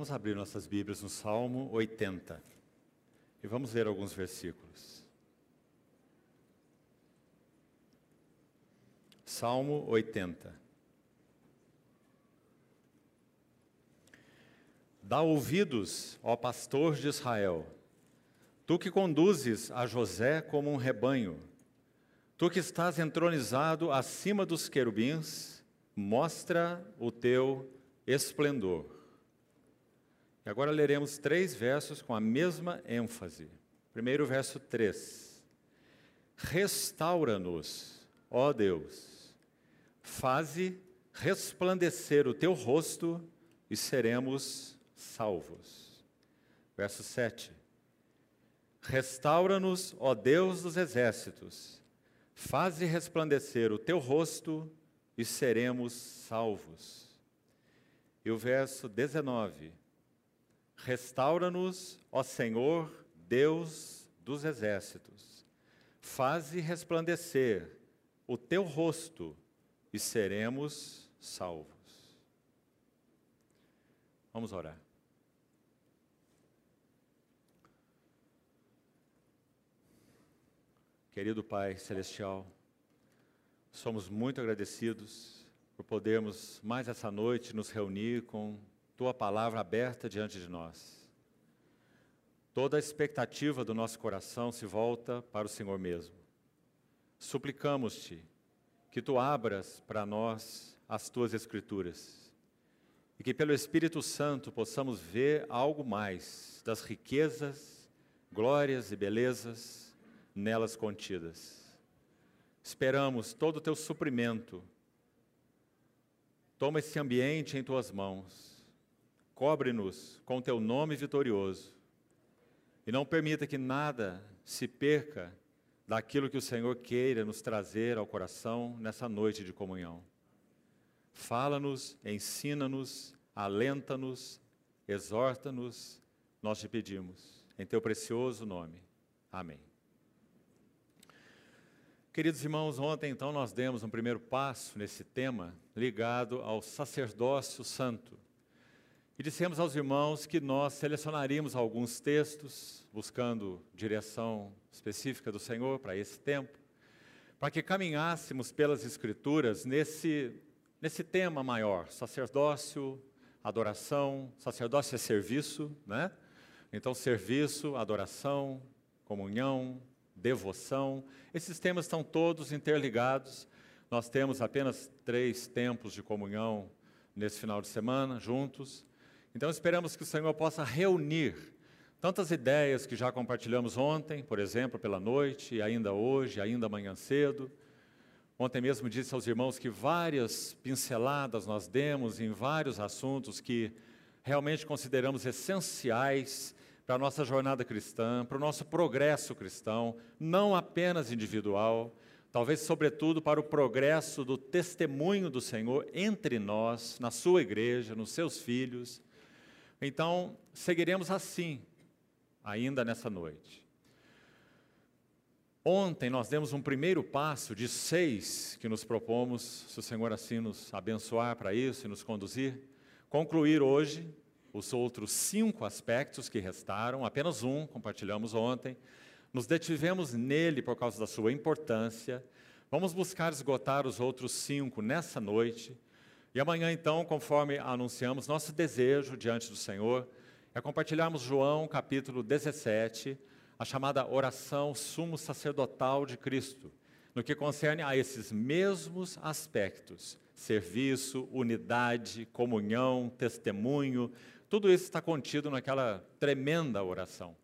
Vamos abrir nossas Bíblias no Salmo 80 e vamos ler alguns versículos. Salmo 80. Dá ouvidos, ó pastor de Israel, tu que conduzes a José como um rebanho, tu que estás entronizado acima dos querubins, mostra o teu esplendor. Agora leremos três versos com a mesma ênfase. Primeiro, verso 3. Restaura-nos, ó Deus, faze resplandecer o teu rosto e seremos salvos. Verso 7. Restaura-nos, ó Deus dos exércitos, faze resplandecer o teu rosto e seremos salvos. E o verso 19 Restaura-nos, ó Senhor, Deus dos exércitos. Faze resplandecer o teu rosto e seremos salvos. Vamos orar. Querido Pai Celestial, somos muito agradecidos por podermos mais essa noite nos reunir com tua palavra aberta diante de nós. Toda a expectativa do nosso coração se volta para o Senhor mesmo. Suplicamos-te que tu abras para nós as tuas Escrituras e que pelo Espírito Santo possamos ver algo mais das riquezas, glórias e belezas nelas contidas. Esperamos todo o teu suprimento. Toma esse ambiente em tuas mãos Cobre-nos com teu nome vitorioso e não permita que nada se perca daquilo que o Senhor queira nos trazer ao coração nessa noite de comunhão. Fala-nos, ensina-nos, alenta-nos, exorta-nos, nós te pedimos, em teu precioso nome. Amém. Queridos irmãos, ontem então nós demos um primeiro passo nesse tema ligado ao sacerdócio santo. E dissemos aos irmãos que nós selecionaríamos alguns textos, buscando direção específica do Senhor para esse tempo, para que caminhássemos pelas Escrituras nesse, nesse tema maior: sacerdócio, adoração. Sacerdócio é serviço, né? Então, serviço, adoração, comunhão, devoção. Esses temas estão todos interligados. Nós temos apenas três tempos de comunhão nesse final de semana, juntos. Então esperamos que o Senhor possa reunir tantas ideias que já compartilhamos ontem, por exemplo, pela noite, e ainda hoje, ainda amanhã cedo. Ontem mesmo disse aos irmãos que várias pinceladas nós demos em vários assuntos que realmente consideramos essenciais para a nossa jornada cristã, para o nosso progresso cristão, não apenas individual, talvez sobretudo para o progresso do testemunho do Senhor entre nós, na sua igreja, nos seus filhos então, seguiremos assim, ainda nessa noite. Ontem nós demos um primeiro passo de seis que nos propomos, se o Senhor assim nos abençoar para isso e nos conduzir, concluir hoje os outros cinco aspectos que restaram, apenas um compartilhamos ontem. Nos detivemos nele por causa da sua importância. Vamos buscar esgotar os outros cinco nessa noite e amanhã, então, conforme anunciamos, nosso desejo diante do Senhor é compartilharmos João capítulo 17, a chamada oração sumo sacerdotal de Cristo, no que concerne a esses mesmos aspectos: serviço, unidade, comunhão, testemunho, tudo isso está contido naquela tremenda oração.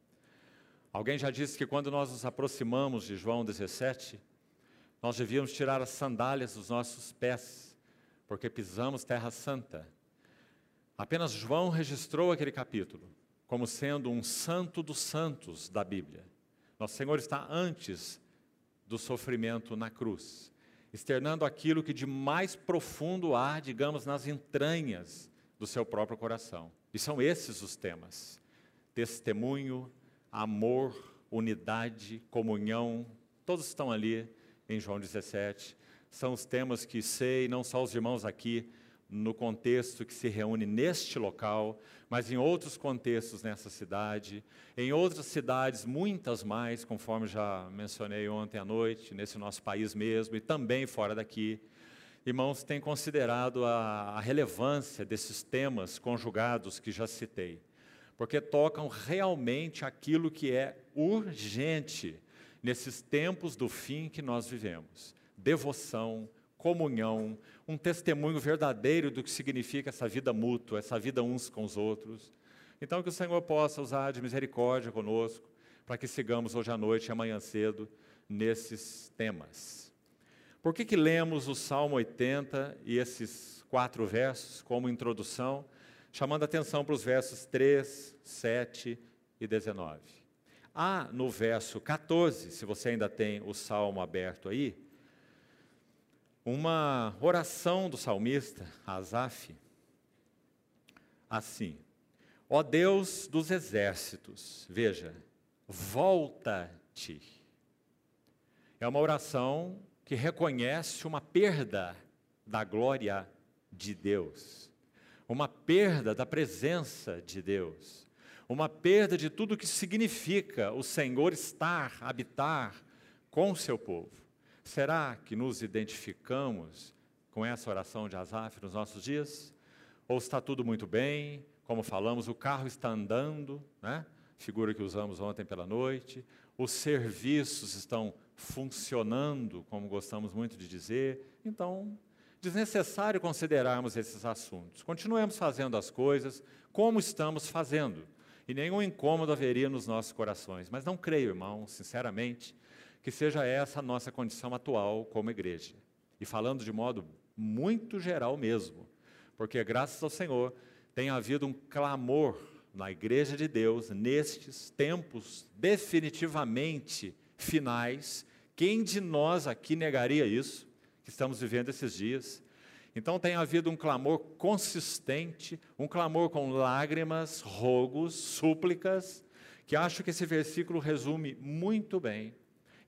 Alguém já disse que quando nós nos aproximamos de João 17, nós devíamos tirar as sandálias dos nossos pés porque pisamos terra santa. Apenas João registrou aquele capítulo como sendo um santo dos santos da Bíblia. Nosso Senhor está antes do sofrimento na cruz, externando aquilo que de mais profundo há, digamos, nas entranhas do seu próprio coração. E são esses os temas: testemunho, amor, unidade, comunhão, todos estão ali em João 17 são os temas que sei, não só os irmãos aqui, no contexto que se reúne neste local, mas em outros contextos nessa cidade, em outras cidades, muitas mais, conforme já mencionei ontem à noite, nesse nosso país mesmo e também fora daqui. Irmãos, têm considerado a, a relevância desses temas conjugados que já citei, porque tocam realmente aquilo que é urgente nesses tempos do fim que nós vivemos: devoção, comunhão, um testemunho verdadeiro do que significa essa vida mútua, essa vida uns com os outros. Então, que o Senhor possa usar de misericórdia conosco, para que sigamos hoje à noite e amanhã cedo nesses temas. Por que, que lemos o Salmo 80 e esses quatro versos como introdução, chamando atenção para os versos 3, 7 e 19? Há no verso 14, se você ainda tem o salmo aberto aí, uma oração do salmista, Asaf, assim: Ó Deus dos exércitos, veja, volta-te. É uma oração que reconhece uma perda da glória de Deus, uma perda da presença de Deus, uma perda de tudo que significa o Senhor estar, habitar com o seu povo. Será que nos identificamos com essa oração de Asaf nos nossos dias? Ou está tudo muito bem? Como falamos, o carro está andando, né? figura que usamos ontem pela noite, os serviços estão funcionando, como gostamos muito de dizer. Então, desnecessário considerarmos esses assuntos. Continuemos fazendo as coisas como estamos fazendo, e nenhum incômodo haveria nos nossos corações. Mas não creio, irmão, sinceramente, que seja essa a nossa condição atual como igreja. E falando de modo muito geral mesmo, porque graças ao Senhor tem havido um clamor na igreja de Deus nestes tempos definitivamente finais. Quem de nós aqui negaria isso que estamos vivendo esses dias? Então tem havido um clamor consistente, um clamor com lágrimas, rogos, súplicas, que acho que esse versículo resume muito bem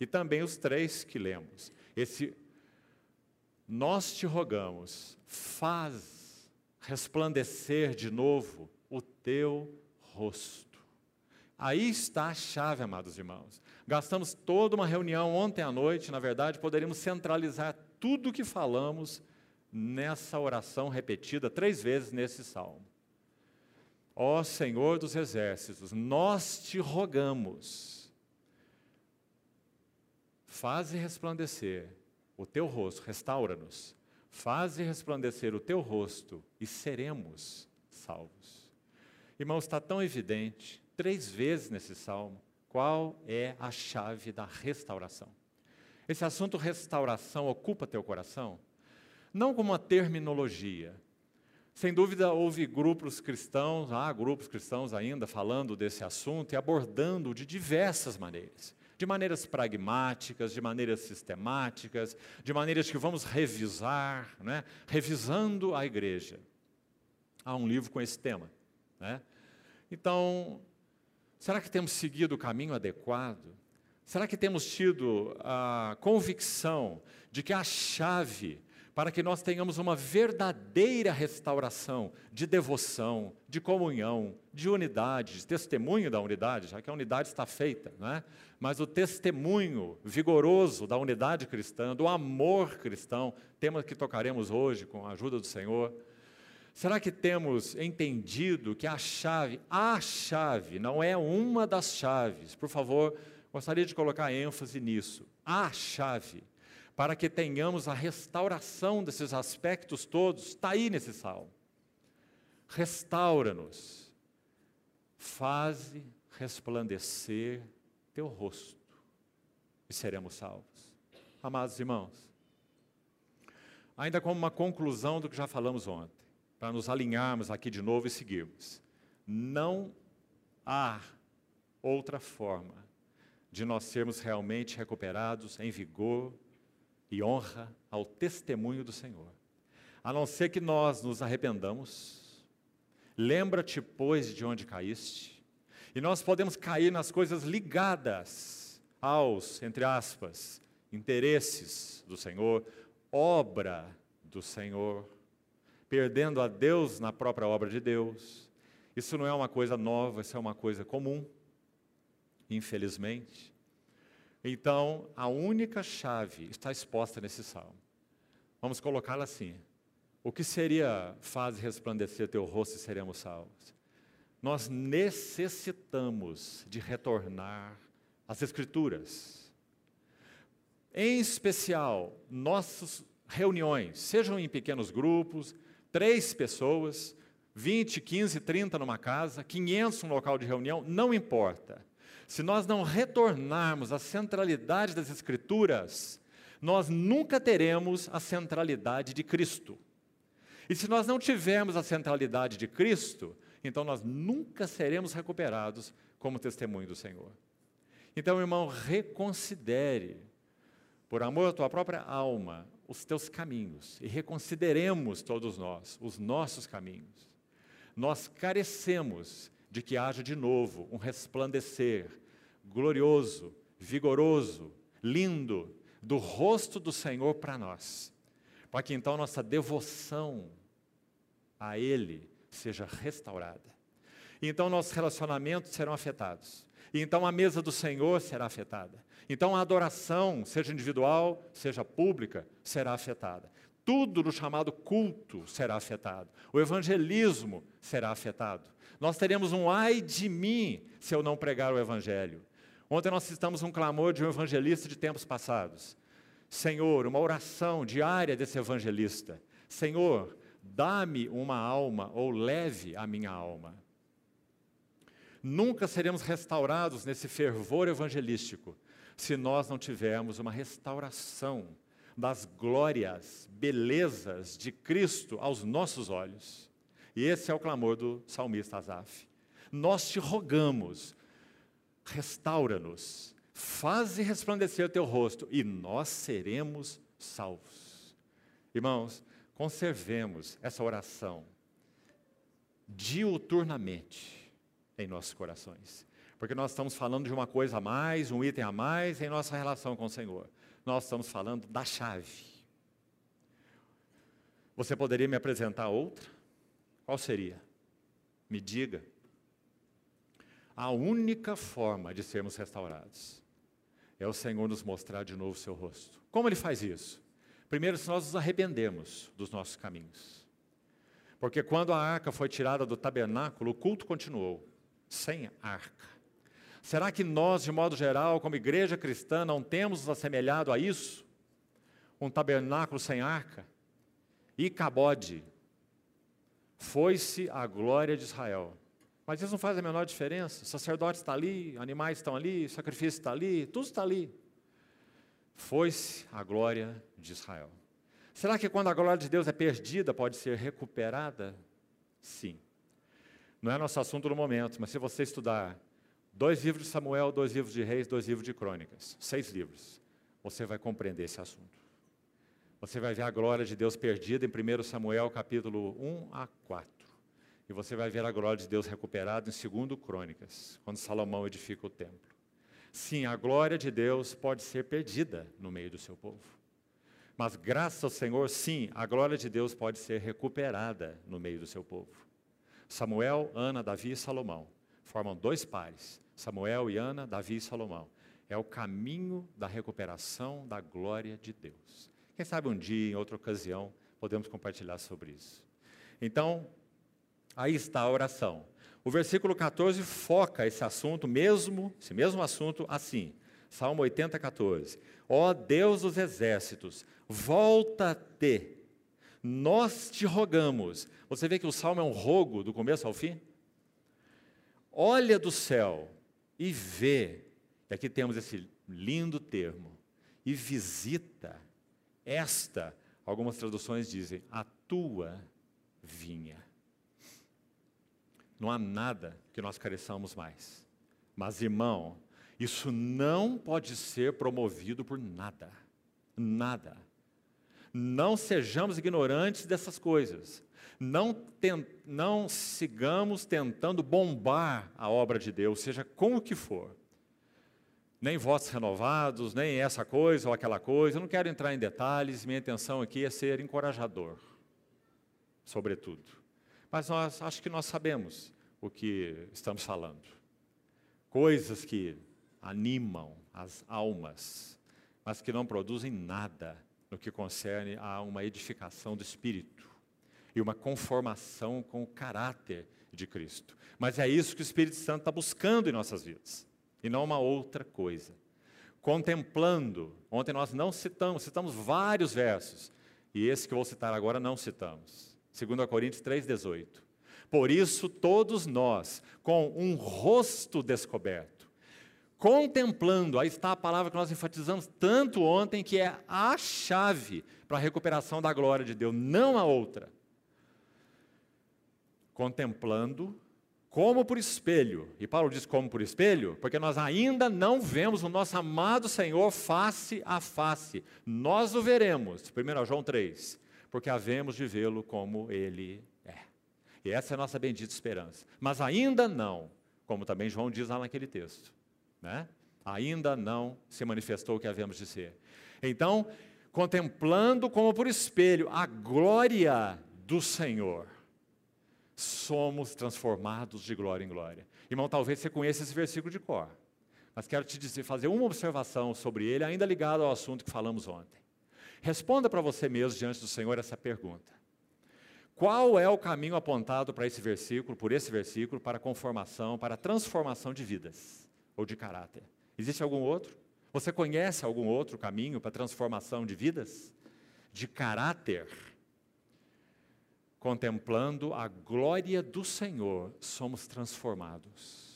e também os três que lemos. Esse nós te rogamos, faz resplandecer de novo o teu rosto. Aí está a chave, amados irmãos. Gastamos toda uma reunião ontem à noite, na verdade, poderíamos centralizar tudo o que falamos nessa oração repetida três vezes nesse salmo. Ó Senhor dos exércitos, nós te rogamos Faze resplandecer o teu rosto, restaura-nos. Faze resplandecer o teu rosto e seremos salvos. Irmãos, está tão evidente, três vezes nesse salmo, qual é a chave da restauração. Esse assunto restauração ocupa teu coração? Não como uma terminologia. Sem dúvida, houve grupos cristãos, há grupos cristãos ainda falando desse assunto e abordando de diversas maneiras de maneiras pragmáticas, de maneiras sistemáticas, de maneiras que vamos revisar, né? revisando a igreja. Há um livro com esse tema. Né? Então, será que temos seguido o caminho adequado? Será que temos tido a convicção de que a chave para que nós tenhamos uma verdadeira restauração de devoção, de comunhão, de unidade, de testemunho da unidade, já que a unidade está feita, não é? Mas o testemunho vigoroso da unidade cristã, do amor cristão, tema que tocaremos hoje com a ajuda do Senhor. Será que temos entendido que a chave, a chave, não é uma das chaves? Por favor, gostaria de colocar ênfase nisso. A chave para que tenhamos a restauração desses aspectos todos, está aí nesse salmo. Restaura-nos, faze resplandecer teu rosto e seremos salvos. Amados irmãos, ainda como uma conclusão do que já falamos ontem, para nos alinharmos aqui de novo e seguirmos, não há outra forma de nós sermos realmente recuperados em vigor, e honra ao testemunho do Senhor. A não ser que nós nos arrependamos, lembra-te, pois, de onde caíste, e nós podemos cair nas coisas ligadas aos, entre aspas, interesses do Senhor, obra do Senhor. perdendo a Deus na própria obra de Deus. Isso não é uma coisa nova, isso é uma coisa comum, infelizmente. Então, a única chave está exposta nesse salmo. Vamos colocá-la assim: o que seria faz resplandecer teu rosto e seremos salvos? Nós necessitamos de retornar às Escrituras. Em especial, nossas reuniões, sejam em pequenos grupos, três pessoas, 20, 15, 30 numa casa, 500 no local de reunião, não importa. Se nós não retornarmos à centralidade das Escrituras, nós nunca teremos a centralidade de Cristo. E se nós não tivermos a centralidade de Cristo, então nós nunca seremos recuperados como testemunho do Senhor. Então, irmão, reconsidere, por amor à tua própria alma, os teus caminhos e reconsideremos todos nós os nossos caminhos. Nós carecemos de que haja de novo um resplandecer glorioso, vigoroso, lindo do rosto do Senhor para nós, para que então nossa devoção a Ele seja restaurada. Então nossos relacionamentos serão afetados. Então a mesa do Senhor será afetada. Então a adoração, seja individual, seja pública, será afetada. Tudo no chamado culto será afetado. O evangelismo será afetado. Nós teremos um ai de mim se eu não pregar o evangelho. Ontem nós citamos um clamor de um evangelista de tempos passados. Senhor, uma oração diária desse evangelista. Senhor, dá-me uma alma ou leve a minha alma. Nunca seremos restaurados nesse fervor evangelístico se nós não tivermos uma restauração das glórias, belezas de Cristo aos nossos olhos. E esse é o clamor do salmista Asaf. Nós te rogamos, restaura-nos, faze resplandecer o teu rosto e nós seremos salvos. Irmãos, conservemos essa oração diuturnamente em nossos corações. Porque nós estamos falando de uma coisa a mais, um item a mais em nossa relação com o Senhor. Nós estamos falando da chave. Você poderia me apresentar outra? Qual seria? Me diga. A única forma de sermos restaurados é o Senhor nos mostrar de novo o seu rosto. Como ele faz isso? Primeiro, se nós nos arrependemos dos nossos caminhos. Porque quando a arca foi tirada do tabernáculo, o culto continuou, sem arca. Será que nós, de modo geral, como igreja cristã, não temos nos assemelhado a isso? Um tabernáculo sem arca? E Cabode, foi-se a glória de Israel. Mas isso não faz a menor diferença. O sacerdote está ali, animais estão ali, sacrifício está ali, tudo está ali foi-se a glória de Israel. Será que quando a glória de Deus é perdida, pode ser recuperada? Sim. Não é nosso assunto no momento, mas se você estudar dois livros de Samuel, dois livros de Reis, dois livros de Crônicas, seis livros, você vai compreender esse assunto. Você vai ver a glória de Deus perdida em 1 Samuel capítulo 1 a 4. E você vai ver a glória de Deus recuperada em 2 Crônicas, quando Salomão edifica o templo. Sim, a glória de Deus pode ser perdida no meio do seu povo. Mas graças ao Senhor, sim, a glória de Deus pode ser recuperada no meio do seu povo. Samuel, Ana, Davi e Salomão formam dois pares. Samuel e Ana, Davi e Salomão. É o caminho da recuperação da glória de Deus. Quem sabe um dia, em outra ocasião, podemos compartilhar sobre isso. Então, aí está a oração. O versículo 14 foca esse assunto, mesmo, esse mesmo assunto, assim. Salmo 80, 14. Ó Deus dos exércitos, volta-te, nós te rogamos. Você vê que o salmo é um rogo do começo ao fim? Olha do céu e vê, e aqui temos esse lindo termo, e visita esta, algumas traduções dizem, a tua vinha. Não há nada que nós careçamos mais. Mas, irmão, isso não pode ser promovido por nada. Nada. Não sejamos ignorantes dessas coisas. Não, não sigamos tentando bombar a obra de Deus, seja como que for. Nem votos renovados, nem essa coisa ou aquela coisa. Eu não quero entrar em detalhes, minha intenção aqui é ser encorajador. sobretudo. Mas nós acho que nós sabemos o que estamos falando. Coisas que animam as almas, mas que não produzem nada no que concerne a uma edificação do espírito e uma conformação com o caráter de Cristo. Mas é isso que o Espírito Santo está buscando em nossas vidas, e não uma outra coisa. Contemplando, ontem nós não citamos, citamos vários versos, e esse que eu vou citar agora não citamos. 2 Coríntios 3,18. Por isso, todos nós, com um rosto descoberto, contemplando, aí está a palavra que nós enfatizamos tanto ontem, que é a chave para a recuperação da glória de Deus, não a outra. Contemplando como por espelho. E Paulo diz como por espelho, porque nós ainda não vemos o nosso amado Senhor face a face. Nós o veremos, 1 João 3, porque havemos de vê-lo como ele é. E essa é a nossa bendita esperança. Mas ainda não, como também João diz lá naquele texto, né? Ainda não se manifestou o que havemos de ser. Então, contemplando como por espelho a glória do Senhor somos transformados de glória em glória. Irmão, talvez você conheça esse versículo de cor, mas quero te dizer, fazer uma observação sobre ele, ainda ligado ao assunto que falamos ontem. Responda para você mesmo diante do Senhor essa pergunta: Qual é o caminho apontado para esse versículo, por esse versículo, para conformação, para transformação de vidas ou de caráter? Existe algum outro? Você conhece algum outro caminho para transformação de vidas? De caráter? contemplando a glória do Senhor, somos transformados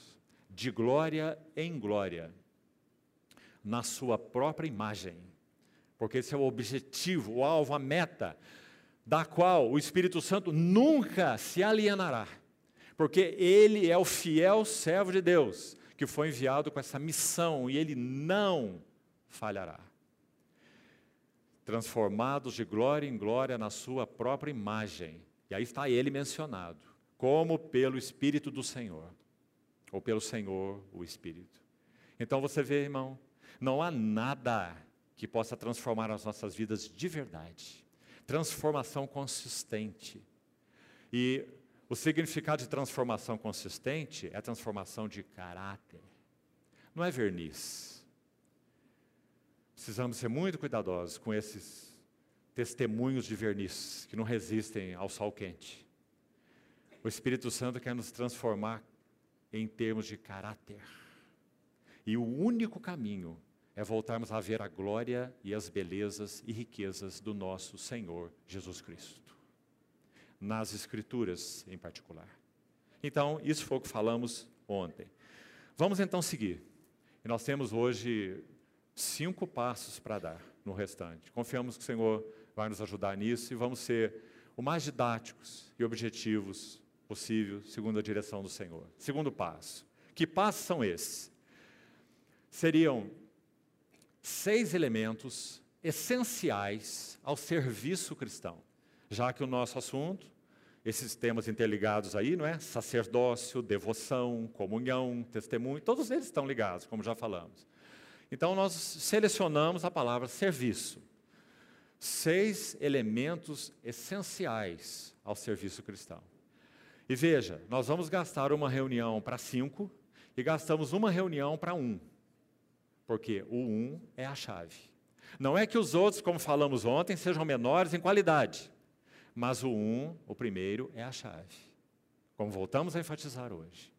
de glória em glória, na Sua própria imagem, porque esse é o objetivo, o alvo, a meta, da qual o Espírito Santo nunca se alienará, porque Ele é o fiel servo de Deus, que foi enviado com essa missão e Ele não falhará. Transformados de glória em glória na sua própria imagem, e aí está ele mencionado, como pelo Espírito do Senhor, ou pelo Senhor, o Espírito. Então você vê, irmão, não há nada que possa transformar as nossas vidas de verdade. Transformação consistente. E o significado de transformação consistente é transformação de caráter. Não é verniz. Precisamos ser muito cuidadosos com esses testemunhos de verniz que não resistem ao sol quente. O Espírito Santo quer nos transformar em termos de caráter. E o único caminho é voltarmos a ver a glória e as belezas e riquezas do nosso Senhor Jesus Cristo. Nas Escrituras, em particular. Então, isso foi o que falamos ontem. Vamos então seguir. E nós temos hoje cinco passos para dar no restante. Confiamos que o Senhor vai nos ajudar nisso e vamos ser o mais didáticos e objetivos possível, segundo a direção do Senhor. Segundo passo. Que passos são esses? Seriam seis elementos essenciais ao serviço cristão, já que o nosso assunto, esses temas interligados aí, não é? Sacerdócio, devoção, comunhão, testemunho, todos eles estão ligados, como já falamos. Então nós selecionamos a palavra serviço seis elementos essenciais ao serviço cristão. E veja, nós vamos gastar uma reunião para cinco e gastamos uma reunião para um, porque o um é a chave. Não é que os outros, como falamos ontem, sejam menores em qualidade, mas o um, o primeiro, é a chave. Como voltamos a enfatizar hoje.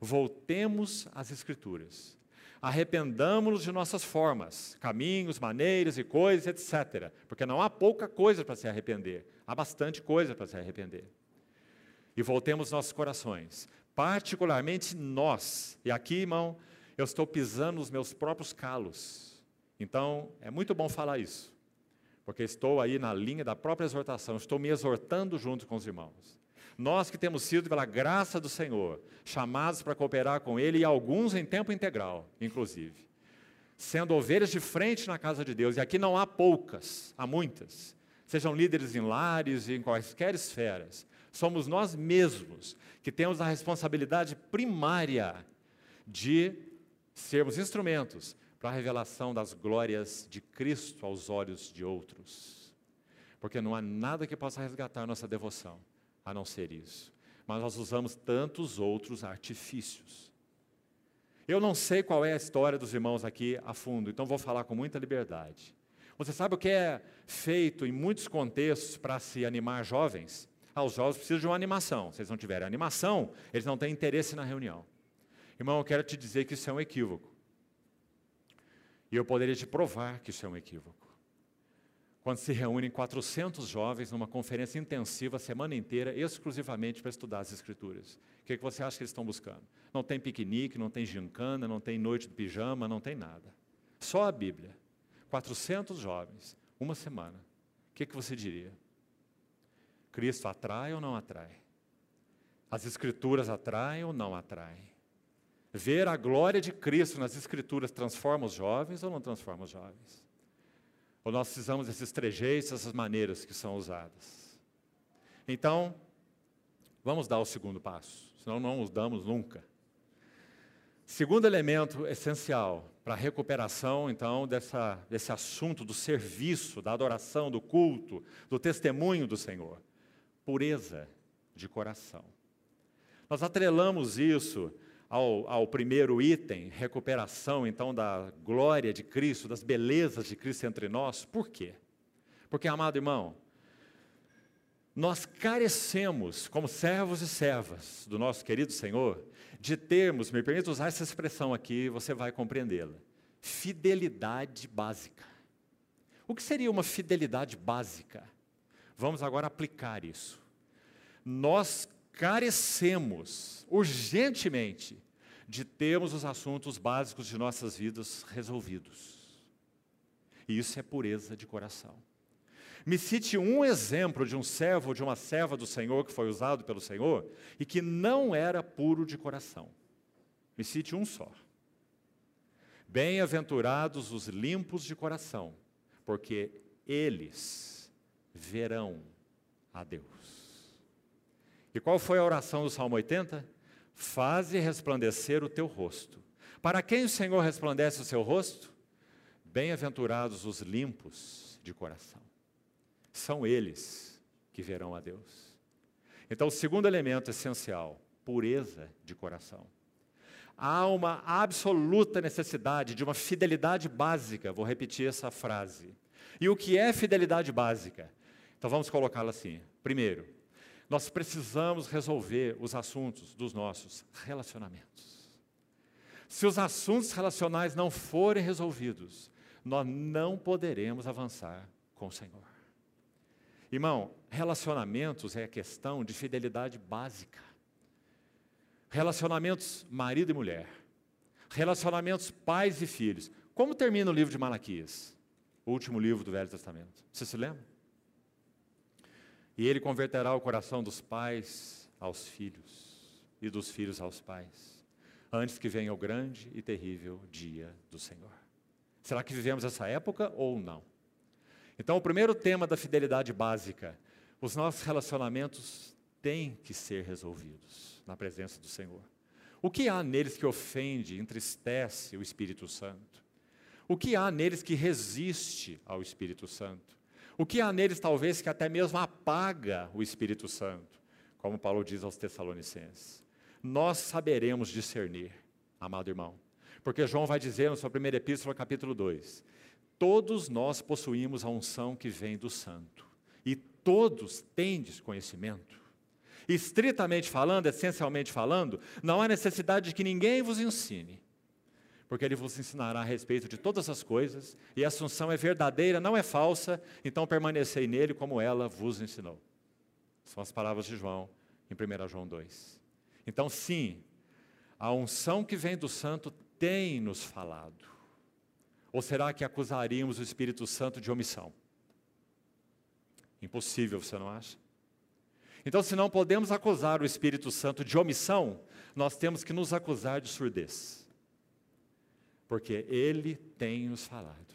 Voltemos às Escrituras arrependamos-nos de nossas formas, caminhos, maneiras e coisas, etc. Porque não há pouca coisa para se arrepender, há bastante coisa para se arrepender. E voltemos nossos corações, particularmente nós. E aqui, irmão, eu estou pisando nos meus próprios calos. Então, é muito bom falar isso, porque estou aí na linha da própria exortação, estou me exortando junto com os irmãos. Nós que temos sido, pela graça do Senhor, chamados para cooperar com Ele, e alguns em tempo integral, inclusive, sendo ovelhas de frente na casa de Deus, e aqui não há poucas, há muitas, sejam líderes em lares e em quaisquer esferas, somos nós mesmos que temos a responsabilidade primária de sermos instrumentos para a revelação das glórias de Cristo aos olhos de outros. Porque não há nada que possa resgatar nossa devoção a não ser isso. Mas nós usamos tantos outros artifícios. Eu não sei qual é a história dos irmãos aqui a fundo, então vou falar com muita liberdade. Você sabe o que é feito em muitos contextos para se animar jovens? Ah, os jovens precisam de uma animação. Se eles não tiverem animação, eles não têm interesse na reunião. Irmão, eu quero te dizer que isso é um equívoco. E eu poderia te provar que isso é um equívoco. Quando se reúnem 400 jovens numa conferência intensiva a semana inteira, exclusivamente para estudar as Escrituras. O que, é que você acha que eles estão buscando? Não tem piquenique, não tem gincana, não tem noite de pijama, não tem nada. Só a Bíblia. 400 jovens, uma semana. O que, é que você diria? Cristo atrai ou não atrai? As Escrituras atraem ou não atraem? Ver a glória de Cristo nas Escrituras transforma os jovens ou não transforma os jovens? Ou nós precisamos desses trejeitos, essas maneiras que são usadas? Então, vamos dar o segundo passo, senão não os damos nunca. Segundo elemento essencial para a recuperação, então, dessa, desse assunto do serviço, da adoração, do culto, do testemunho do Senhor: pureza de coração. Nós atrelamos isso ao, ao, primeiro item, recuperação então da glória de Cristo, das belezas de Cristo entre nós. Por quê? Porque, amado irmão, nós carecemos, como servos e servas do nosso querido Senhor, de termos, me permita usar essa expressão aqui, você vai compreendê-la: fidelidade básica. O que seria uma fidelidade básica? Vamos agora aplicar isso. Nós carecemos urgentemente de termos os assuntos básicos de nossas vidas resolvidos. E isso é pureza de coração. Me cite um exemplo de um servo ou de uma serva do Senhor que foi usado pelo Senhor e que não era puro de coração. Me cite um só. Bem-aventurados os limpos de coração, porque eles verão a Deus. E qual foi a oração do Salmo 80? Faze resplandecer o teu rosto. Para quem o Senhor resplandece o seu rosto? Bem-aventurados os limpos de coração. São eles que verão a Deus. Então, o segundo elemento essencial, pureza de coração. Há uma absoluta necessidade de uma fidelidade básica, vou repetir essa frase. E o que é fidelidade básica? Então vamos colocá-la assim. Primeiro, nós precisamos resolver os assuntos dos nossos relacionamentos. Se os assuntos relacionais não forem resolvidos, nós não poderemos avançar com o Senhor. Irmão, relacionamentos é questão de fidelidade básica. Relacionamentos marido e mulher. Relacionamentos pais e filhos. Como termina o livro de Malaquias? O último livro do Velho Testamento. Você se lembra? E ele converterá o coração dos pais aos filhos e dos filhos aos pais, antes que venha o grande e terrível dia do Senhor. Será que vivemos essa época ou não? Então, o primeiro tema da fidelidade básica, os nossos relacionamentos têm que ser resolvidos na presença do Senhor. O que há neles que ofende, entristece o Espírito Santo? O que há neles que resiste ao Espírito Santo? O que há neles, talvez, que até mesmo apaga o Espírito Santo, como Paulo diz aos Tessalonicenses. Nós saberemos discernir, amado irmão, porque João vai dizer na sua primeira epístola, capítulo 2: Todos nós possuímos a unção que vem do Santo, e todos tendes conhecimento. Estritamente falando, essencialmente falando, não há necessidade de que ninguém vos ensine, porque ele vos ensinará a respeito de todas as coisas, e a assunção é verdadeira, não é falsa, então permanecei nele como ela vos ensinou. São as palavras de João em 1 João 2. Então, sim, a unção que vem do Santo tem nos falado. Ou será que acusaríamos o Espírito Santo de omissão? Impossível, você não acha? Então, se não podemos acusar o Espírito Santo de omissão, nós temos que nos acusar de surdez porque Ele tem nos falado.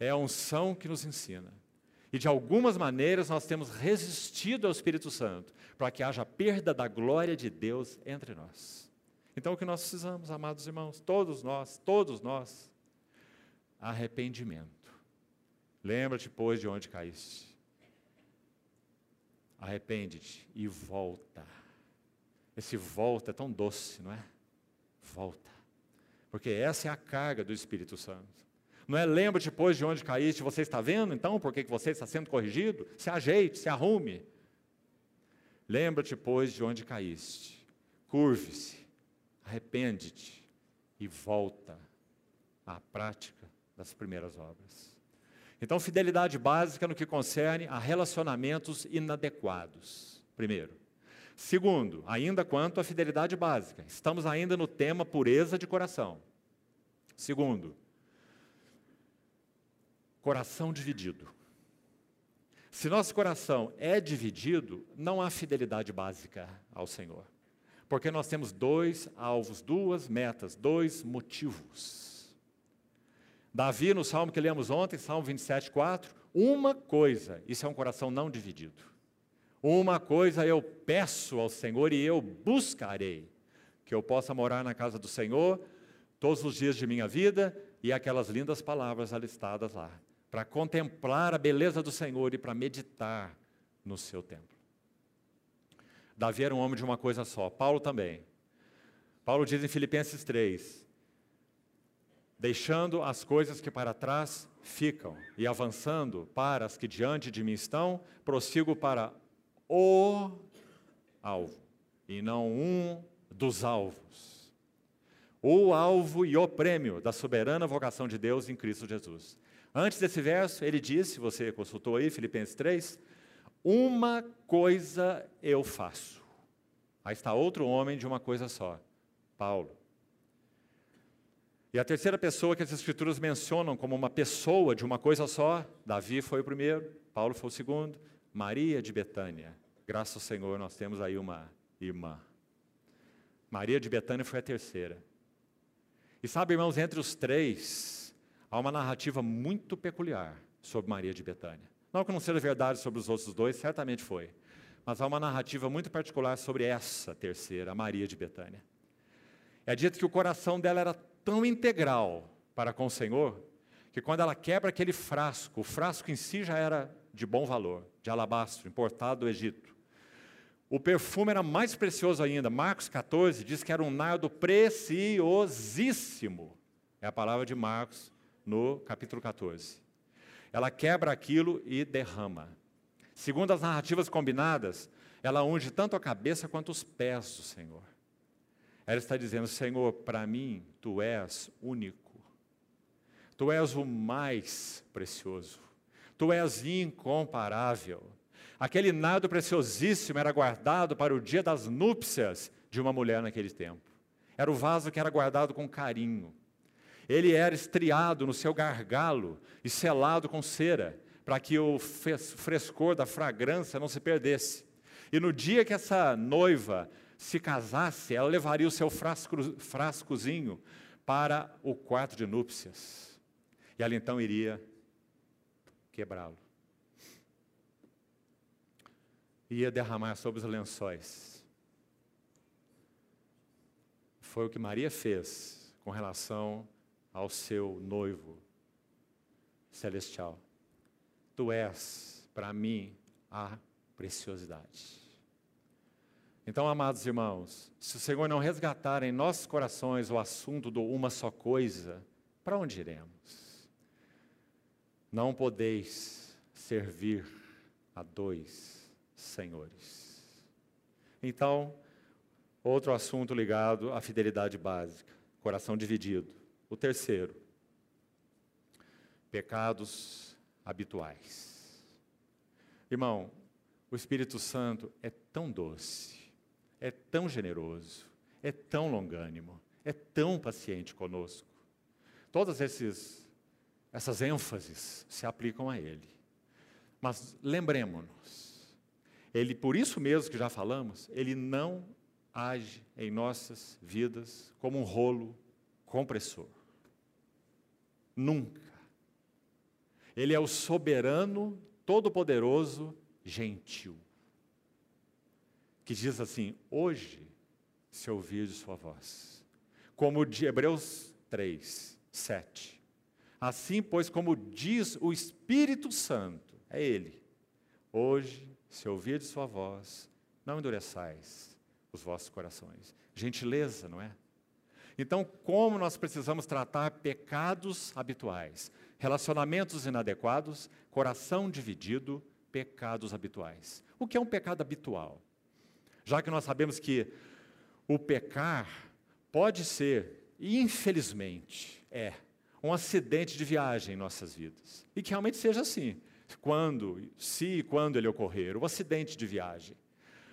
É a unção que nos ensina. E de algumas maneiras nós temos resistido ao Espírito Santo, para que haja perda da glória de Deus entre nós. Então o que nós precisamos, amados irmãos, todos nós, todos nós, arrependimento. Lembra-te, pois, de onde caíste. arrepende-te e volta. Esse volta é tão doce, não é? Volta. Porque essa é a carga do Espírito Santo. Não é lembra depois de onde caíste, você está vendo então por que você está sendo corrigido? Se ajeite, se arrume. Lembra-te, pois, de onde caíste. Curve-se, arrepende-te e volta à prática das primeiras obras. Então, fidelidade básica no que concerne a relacionamentos inadequados. Primeiro. Segundo, ainda quanto à fidelidade básica, estamos ainda no tema pureza de coração. Segundo, coração dividido. Se nosso coração é dividido, não há fidelidade básica ao Senhor. Porque nós temos dois alvos, duas metas, dois motivos. Davi, no salmo que lemos ontem, Salmo 27, 4, uma coisa, isso é um coração não dividido. Uma coisa eu peço ao Senhor e eu buscarei, que eu possa morar na casa do Senhor todos os dias de minha vida e aquelas lindas palavras alistadas lá para contemplar a beleza do Senhor e para meditar no seu templo. Davi era um homem de uma coisa só, Paulo também. Paulo diz em Filipenses 3: deixando as coisas que para trás ficam e avançando para as que diante de mim estão, prossigo para o alvo e não um dos alvos. O alvo e o prêmio da soberana vocação de Deus em Cristo Jesus. Antes desse verso, ele disse, você consultou aí, Filipenses 3, uma coisa eu faço. Aí está outro homem de uma coisa só, Paulo. E a terceira pessoa que as Escrituras mencionam como uma pessoa de uma coisa só, Davi foi o primeiro, Paulo foi o segundo, Maria de Betânia. Graças ao Senhor, nós temos aí uma irmã. Maria de Betânia foi a terceira. E sabe, irmãos, entre os três, há uma narrativa muito peculiar sobre Maria de Betânia. Não que não seja verdade sobre os outros dois, certamente foi. Mas há uma narrativa muito particular sobre essa terceira, Maria de Betânia. É dito que o coração dela era tão integral para com o Senhor, que quando ela quebra aquele frasco, o frasco em si já era de bom valor, de alabastro, importado do Egito. O perfume era mais precioso ainda. Marcos 14 diz que era um nardo preciosíssimo. É a palavra de Marcos no capítulo 14. Ela quebra aquilo e derrama. Segundo as narrativas combinadas, ela unge tanto a cabeça quanto os pés do Senhor. Ela está dizendo: Senhor, para mim, tu és único. Tu és o mais precioso. Tu és incomparável. Aquele nado preciosíssimo era guardado para o dia das núpcias de uma mulher naquele tempo. Era o vaso que era guardado com carinho. Ele era estriado no seu gargalo e selado com cera, para que o frescor da fragrância não se perdesse. E no dia que essa noiva se casasse, ela levaria o seu frasco, frascozinho para o quarto de núpcias. E ela então iria quebrá-lo. Ia derramar sobre os lençóis. Foi o que Maria fez com relação ao seu noivo celestial. Tu és, para mim, a preciosidade. Então, amados irmãos, se o Senhor não resgatar em nossos corações o assunto do uma só coisa, para onde iremos? Não podeis servir a dois senhores. Então, outro assunto ligado à fidelidade básica, coração dividido. O terceiro, pecados habituais. Irmão, o Espírito Santo é tão doce, é tão generoso, é tão longânimo, é tão paciente conosco. Todas esses, essas ênfases se aplicam a Ele. Mas lembremos-nos, Ele, por isso mesmo que já falamos, Ele não age em nossas vidas como um rolo compressor. Nunca. Ele é o soberano, todo-poderoso, gentil. Que diz assim: hoje, se ouvir de sua voz. Como de Hebreus 3, 7. Assim, pois, como diz o Espírito Santo, é Ele, hoje, se ouvirdes sua voz, não endureçais os vossos corações. Gentileza, não é? Então, como nós precisamos tratar pecados habituais, relacionamentos inadequados, coração dividido, pecados habituais. O que é um pecado habitual? Já que nós sabemos que o pecar pode ser, infelizmente, é um acidente de viagem em nossas vidas. E que realmente seja assim. Quando, se e quando ele ocorrer, o acidente de viagem.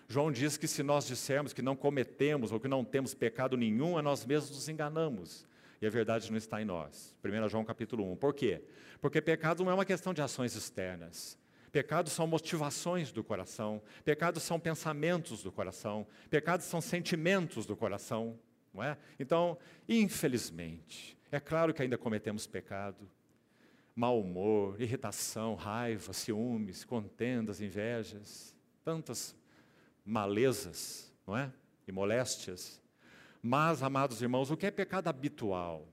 João diz que se nós dissermos que não cometemos ou que não temos pecado nenhum, a nós mesmos nos enganamos. E a verdade não está em nós. 1 João capítulo 1. Por quê? Porque pecado não é uma questão de ações externas. Pecados são motivações do coração, pecados são pensamentos do coração, pecados são sentimentos do coração, não é? Então, infelizmente, é claro que ainda cometemos pecado, mau humor, irritação, raiva, ciúmes, contendas, invejas, tantas malezas, não é? E moléstias. Mas, amados irmãos, o que é pecado habitual?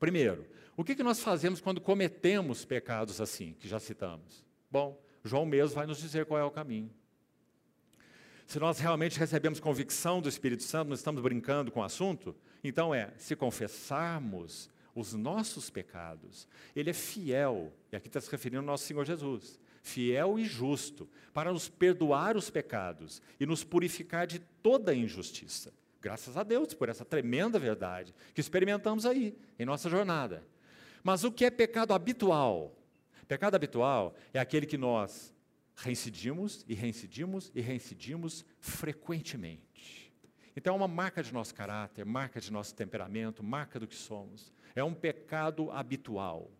Primeiro, o que, que nós fazemos quando cometemos pecados assim, que já citamos? Bom, João mesmo vai nos dizer qual é o caminho. Se nós realmente recebemos convicção do Espírito Santo, não estamos brincando com o assunto, então é, se confessarmos os nossos pecados, Ele é fiel, e aqui está se referindo ao nosso Senhor Jesus, fiel e justo, para nos perdoar os pecados e nos purificar de toda injustiça. Graças a Deus por essa tremenda verdade que experimentamos aí, em nossa jornada. Mas o que é pecado habitual? Pecado habitual é aquele que nós reincidimos e reincidimos e reincidimos frequentemente. Então é uma marca de nosso caráter, marca de nosso temperamento, marca do que somos. É um pecado habitual.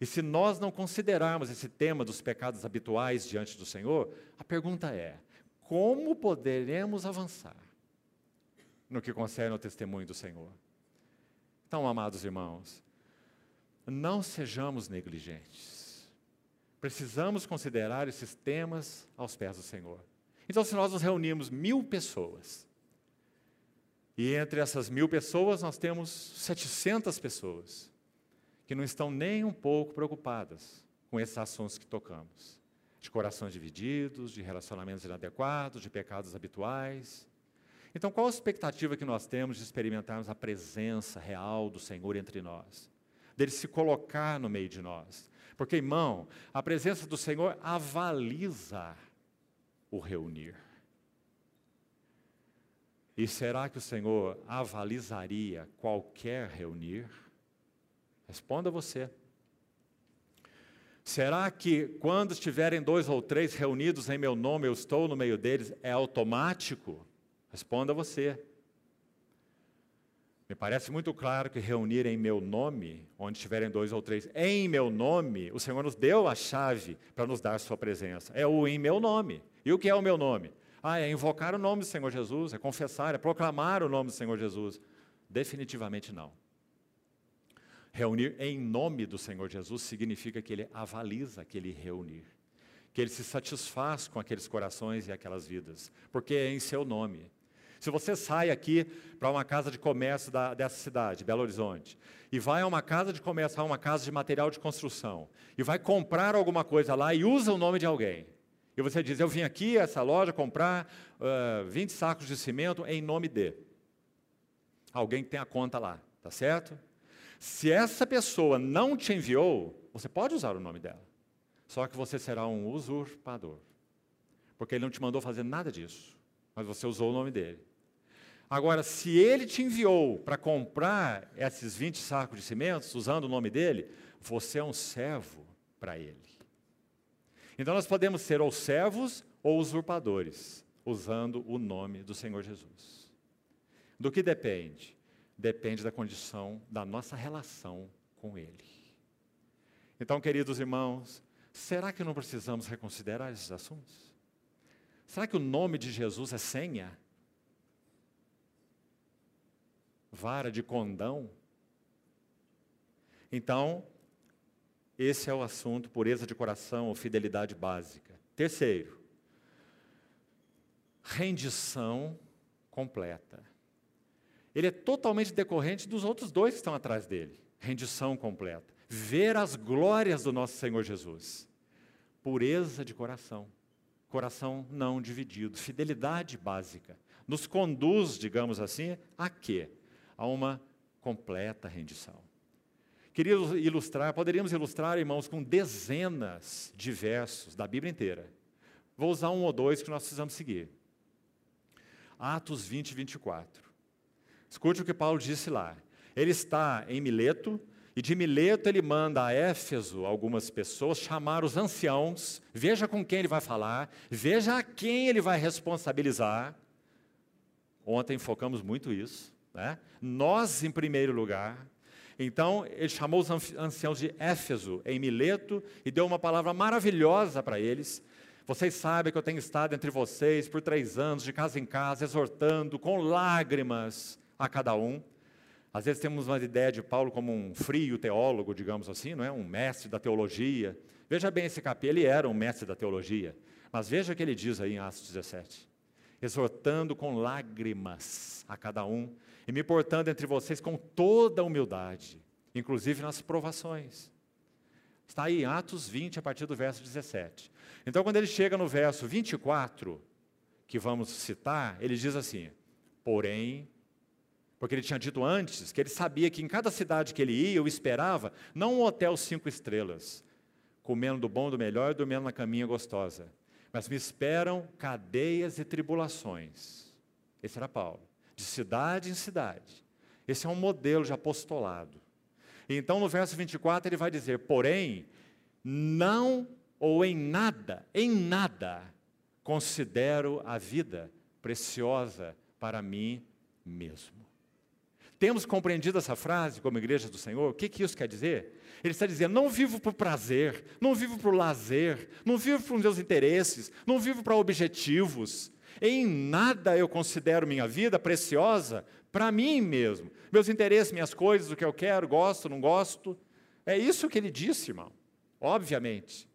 E se nós não considerarmos esse tema dos pecados habituais diante do Senhor, a pergunta é: como poderemos avançar no que concerne ao testemunho do Senhor? Então, amados irmãos, não sejamos negligentes Precisamos considerar esses temas aos pés do Senhor. Então, se nós nos reunirmos mil pessoas, e entre essas mil pessoas nós temos 700 pessoas que não estão nem um pouco preocupadas com esses assuntos que tocamos, de corações divididos, de relacionamentos inadequados, de pecados habituais. Então, qual a expectativa que nós temos de experimentarmos a presença real do Senhor entre nós? Dele se colocar no meio de nós, porque, irmão, a presença do Senhor avaliza o reunir. E será que o Senhor avalizaria qualquer reunir? Responda você. Será que quando estiverem dois ou três reunidos em meu nome, eu estou no meio deles? É automático? Responda você. Me parece muito claro que reunir em meu nome, onde estiverem dois ou três, em meu nome, o Senhor nos deu a chave para nos dar sua presença. É o em meu nome. E o que é o meu nome? Ah, é invocar o nome do Senhor Jesus, é confessar, é proclamar o nome do Senhor Jesus. Definitivamente não. Reunir em nome do Senhor Jesus significa que ele avaliza aquele reunir, que ele se satisfaz com aqueles corações e aquelas vidas, porque é em seu nome. Se você sai aqui para uma casa de comércio da, dessa cidade, Belo Horizonte, e vai a uma casa de comércio, a uma casa de material de construção, e vai comprar alguma coisa lá e usa o nome de alguém, e você diz: Eu vim aqui a essa loja comprar uh, 20 sacos de cimento em nome de. Alguém que tem a conta lá, tá certo? Se essa pessoa não te enviou, você pode usar o nome dela. Só que você será um usurpador. Porque ele não te mandou fazer nada disso, mas você usou o nome dele. Agora, se ele te enviou para comprar esses 20 sacos de cimentos, usando o nome dele, você é um servo para ele. Então, nós podemos ser ou servos ou usurpadores, usando o nome do Senhor Jesus. Do que depende? Depende da condição da nossa relação com Ele. Então, queridos irmãos, será que não precisamos reconsiderar esses assuntos? Será que o nome de Jesus é senha? Vara de condão. Então, esse é o assunto, pureza de coração ou fidelidade básica. Terceiro, rendição completa. Ele é totalmente decorrente dos outros dois que estão atrás dele. Rendição completa. Ver as glórias do nosso Senhor Jesus. Pureza de coração. coração não dividido, fidelidade básica. Nos conduz, digamos assim, a quê? A uma completa rendição. Queria ilustrar, poderíamos ilustrar, irmãos, com dezenas de versos da Bíblia inteira. Vou usar um ou dois que nós precisamos seguir. Atos 20, 24. Escute o que Paulo disse lá. Ele está em Mileto, e de Mileto ele manda a Éfeso algumas pessoas chamar os anciãos, veja com quem ele vai falar, veja a quem ele vai responsabilizar. Ontem focamos muito isso, né? Nós em primeiro lugar, então, ele chamou os anciãos de Éfeso, em Mileto, e deu uma palavra maravilhosa para eles. Vocês sabem que eu tenho estado entre vocês por três anos, de casa em casa, exortando com lágrimas a cada um. Às vezes temos uma ideia de Paulo como um frio teólogo, digamos assim, não é? um mestre da teologia. Veja bem esse capítulo, ele era um mestre da teologia. Mas veja o que ele diz aí em Atos 17. Exortando com lágrimas a cada um, e me portando entre vocês com toda humildade, inclusive nas provações. Está aí Atos 20, a partir do verso 17. Então, quando ele chega no verso 24, que vamos citar, ele diz assim: Porém, porque ele tinha dito antes que ele sabia que em cada cidade que ele ia, eu esperava, não um hotel cinco estrelas, comendo do bom do melhor e dormindo na caminha gostosa, mas me esperam cadeias e tribulações. Esse era Paulo de cidade em cidade. Esse é um modelo de apostolado. Então, no verso 24, ele vai dizer: Porém, não ou em nada, em nada, considero a vida preciosa para mim mesmo. Temos compreendido essa frase como igreja do Senhor? O que, que isso quer dizer? Ele está dizendo: não vivo por prazer, não vivo por lazer, não vivo por meus interesses, não vivo para objetivos, em nada eu considero minha vida preciosa para mim mesmo. Meus interesses, minhas coisas, o que eu quero, gosto, não gosto. É isso que ele disse, irmão. Obviamente.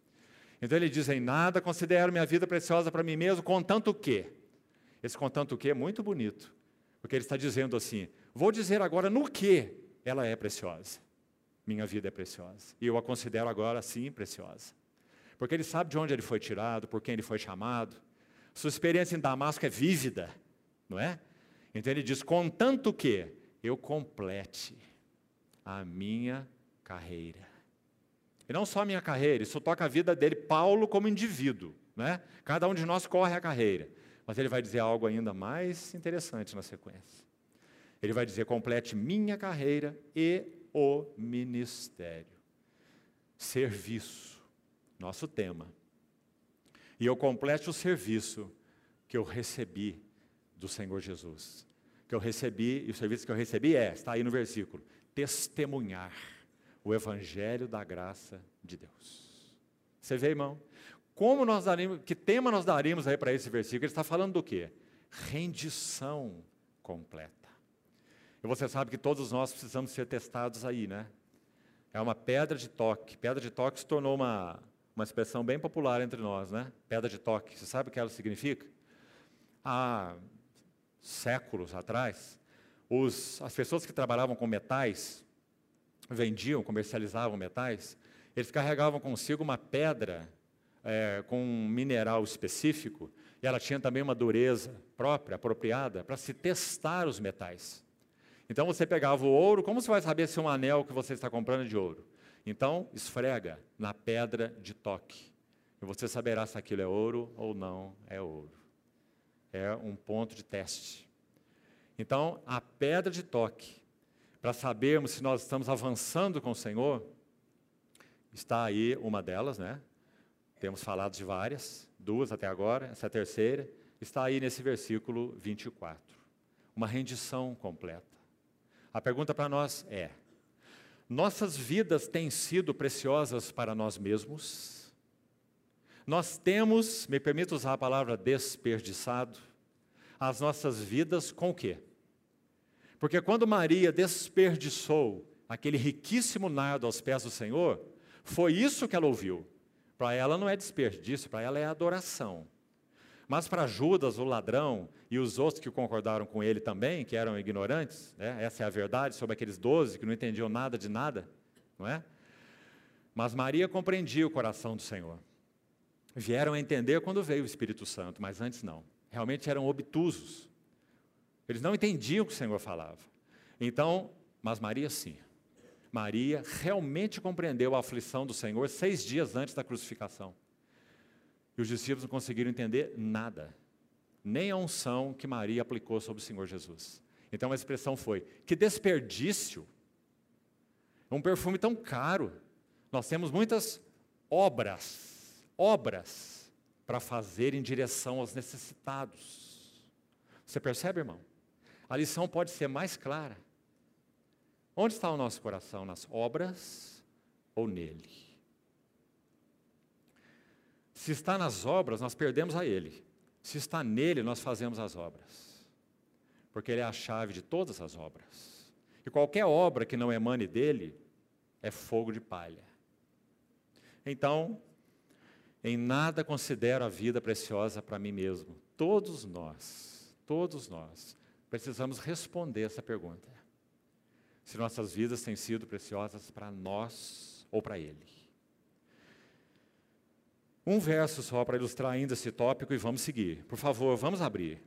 Então ele diz: em nada considero minha vida preciosa para mim mesmo, contanto que. Esse contanto que é muito bonito. Porque ele está dizendo assim: vou dizer agora no que ela é preciosa. Minha vida é preciosa. E eu a considero agora sim preciosa. Porque ele sabe de onde ele foi tirado, por quem ele foi chamado. Sua experiência em Damasco é vívida, não é? Então ele diz: contanto que eu complete a minha carreira. E não só a minha carreira, isso toca a vida dele, Paulo, como indivíduo. Né? Cada um de nós corre a carreira. Mas ele vai dizer algo ainda mais interessante na sequência. Ele vai dizer: complete minha carreira e o ministério. Serviço, nosso tema e eu complete o serviço que eu recebi do Senhor Jesus. Que eu recebi, e o serviço que eu recebi é, está aí no versículo, testemunhar o evangelho da graça de Deus. Você vê, irmão? Como nós daríamos, que tema nós daríamos aí para esse versículo? Ele está falando do quê? Rendição completa. E você sabe que todos nós precisamos ser testados aí, né? É uma pedra de toque. Pedra de toque se tornou uma, uma expressão bem popular entre nós, né? Pedra de toque. Você sabe o que ela significa? Há séculos atrás, os, as pessoas que trabalhavam com metais, vendiam, comercializavam metais, eles carregavam consigo uma pedra é, com um mineral específico, e ela tinha também uma dureza própria, apropriada, para se testar os metais. Então você pegava o ouro, como você vai saber se um anel que você está comprando é de ouro? Então, esfrega na pedra de toque. E você saberá se aquilo é ouro ou não é ouro. É um ponto de teste. Então, a pedra de toque, para sabermos se nós estamos avançando com o Senhor, está aí uma delas, né? Temos falado de várias, duas até agora, essa é terceira, está aí nesse versículo 24. Uma rendição completa. A pergunta para nós é: nossas vidas têm sido preciosas para nós mesmos. Nós temos, me permito usar a palavra desperdiçado, as nossas vidas com o quê? Porque quando Maria desperdiçou aquele riquíssimo nardo aos pés do Senhor, foi isso que ela ouviu. Para ela não é desperdício, para ela é adoração. Mas para Judas, o ladrão, e os outros que concordaram com ele também, que eram ignorantes, né? essa é a verdade sobre aqueles doze que não entendiam nada de nada, não é? Mas Maria compreendia o coração do Senhor. vieram a entender quando veio o Espírito Santo, mas antes não. Realmente eram obtusos. Eles não entendiam o que o Senhor falava. Então, mas Maria sim. Maria realmente compreendeu a aflição do Senhor seis dias antes da crucificação. E os discípulos não conseguiram entender nada, nem a unção que Maria aplicou sobre o Senhor Jesus. Então a expressão foi: que desperdício! É um perfume tão caro. Nós temos muitas obras, obras para fazer em direção aos necessitados. Você percebe, irmão? A lição pode ser mais clara. Onde está o nosso coração? Nas obras ou nele? Se está nas obras, nós perdemos a ele. Se está nele, nós fazemos as obras. Porque ele é a chave de todas as obras. E qualquer obra que não emane dele é fogo de palha. Então, em nada considero a vida preciosa para mim mesmo. Todos nós, todos nós, precisamos responder essa pergunta se nossas vidas têm sido preciosas para nós ou para Ele. Um verso só para ilustrar ainda esse tópico e vamos seguir. Por favor, vamos abrir.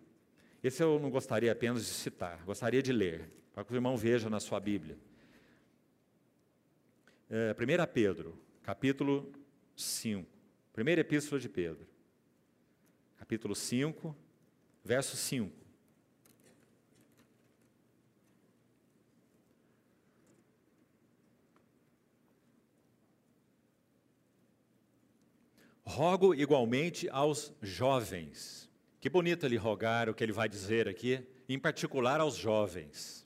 Esse eu não gostaria apenas de citar, gostaria de ler, para que o irmão veja na sua Bíblia. É, 1 Pedro, capítulo 5. Primeira epístola de Pedro, capítulo 5, verso 5. Rogo igualmente aos jovens. Que bonito ele rogar o que ele vai dizer aqui, em particular aos jovens.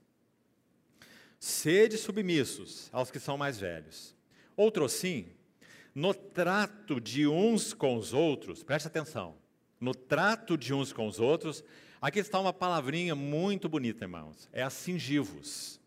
Sede submissos aos que são mais velhos. Outro sim, no trato de uns com os outros, preste atenção, no trato de uns com os outros, aqui está uma palavrinha muito bonita, irmãos, é assingivos.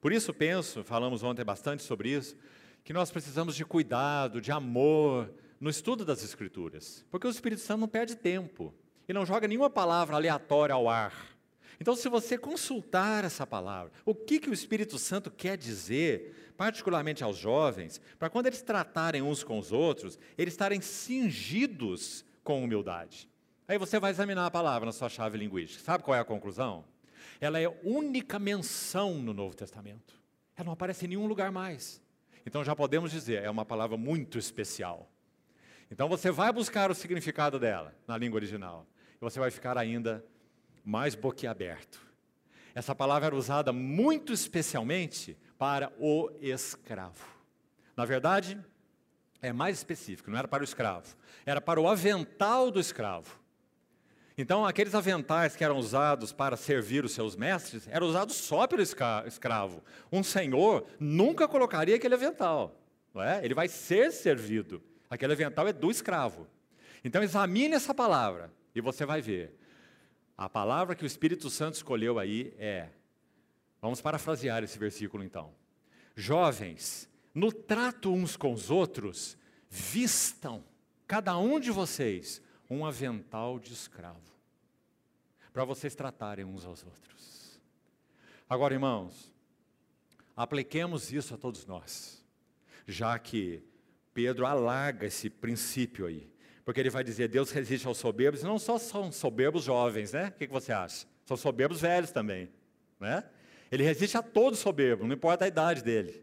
Por isso penso, falamos ontem bastante sobre isso, que nós precisamos de cuidado, de amor, no estudo das Escrituras, porque o Espírito Santo não perde tempo e não joga nenhuma palavra aleatória ao ar. Então, se você consultar essa palavra, o que, que o Espírito Santo quer dizer, particularmente aos jovens, para quando eles tratarem uns com os outros, eles estarem cingidos com humildade. Aí você vai examinar a palavra na sua chave linguística. Sabe qual é a conclusão? Ela é única menção no Novo Testamento. Ela não aparece em nenhum lugar mais. Então já podemos dizer, é uma palavra muito especial. Então você vai buscar o significado dela na língua original e você vai ficar ainda mais boquiaberto. Essa palavra era usada muito especialmente para o escravo. Na verdade, é mais específico, não era para o escravo, era para o avental do escravo. Então, aqueles aventais que eram usados para servir os seus mestres, eram usados só pelo escravo. Um senhor nunca colocaria aquele avental, não é? Ele vai ser servido. Aquele avental é do escravo. Então examine essa palavra e você vai ver. A palavra que o Espírito Santo escolheu aí é. Vamos parafrasear esse versículo então. Jovens, no trato uns com os outros, vistam, cada um de vocês, um avental de escravo, para vocês tratarem uns aos outros. Agora, irmãos, apliquemos isso a todos nós, já que Pedro alarga esse princípio aí. Porque ele vai dizer, Deus resiste aos soberbos, e não só são soberbos jovens, né? O que, você acha? São soberbos velhos também, né? Ele resiste a todo soberbo, não importa a idade dele.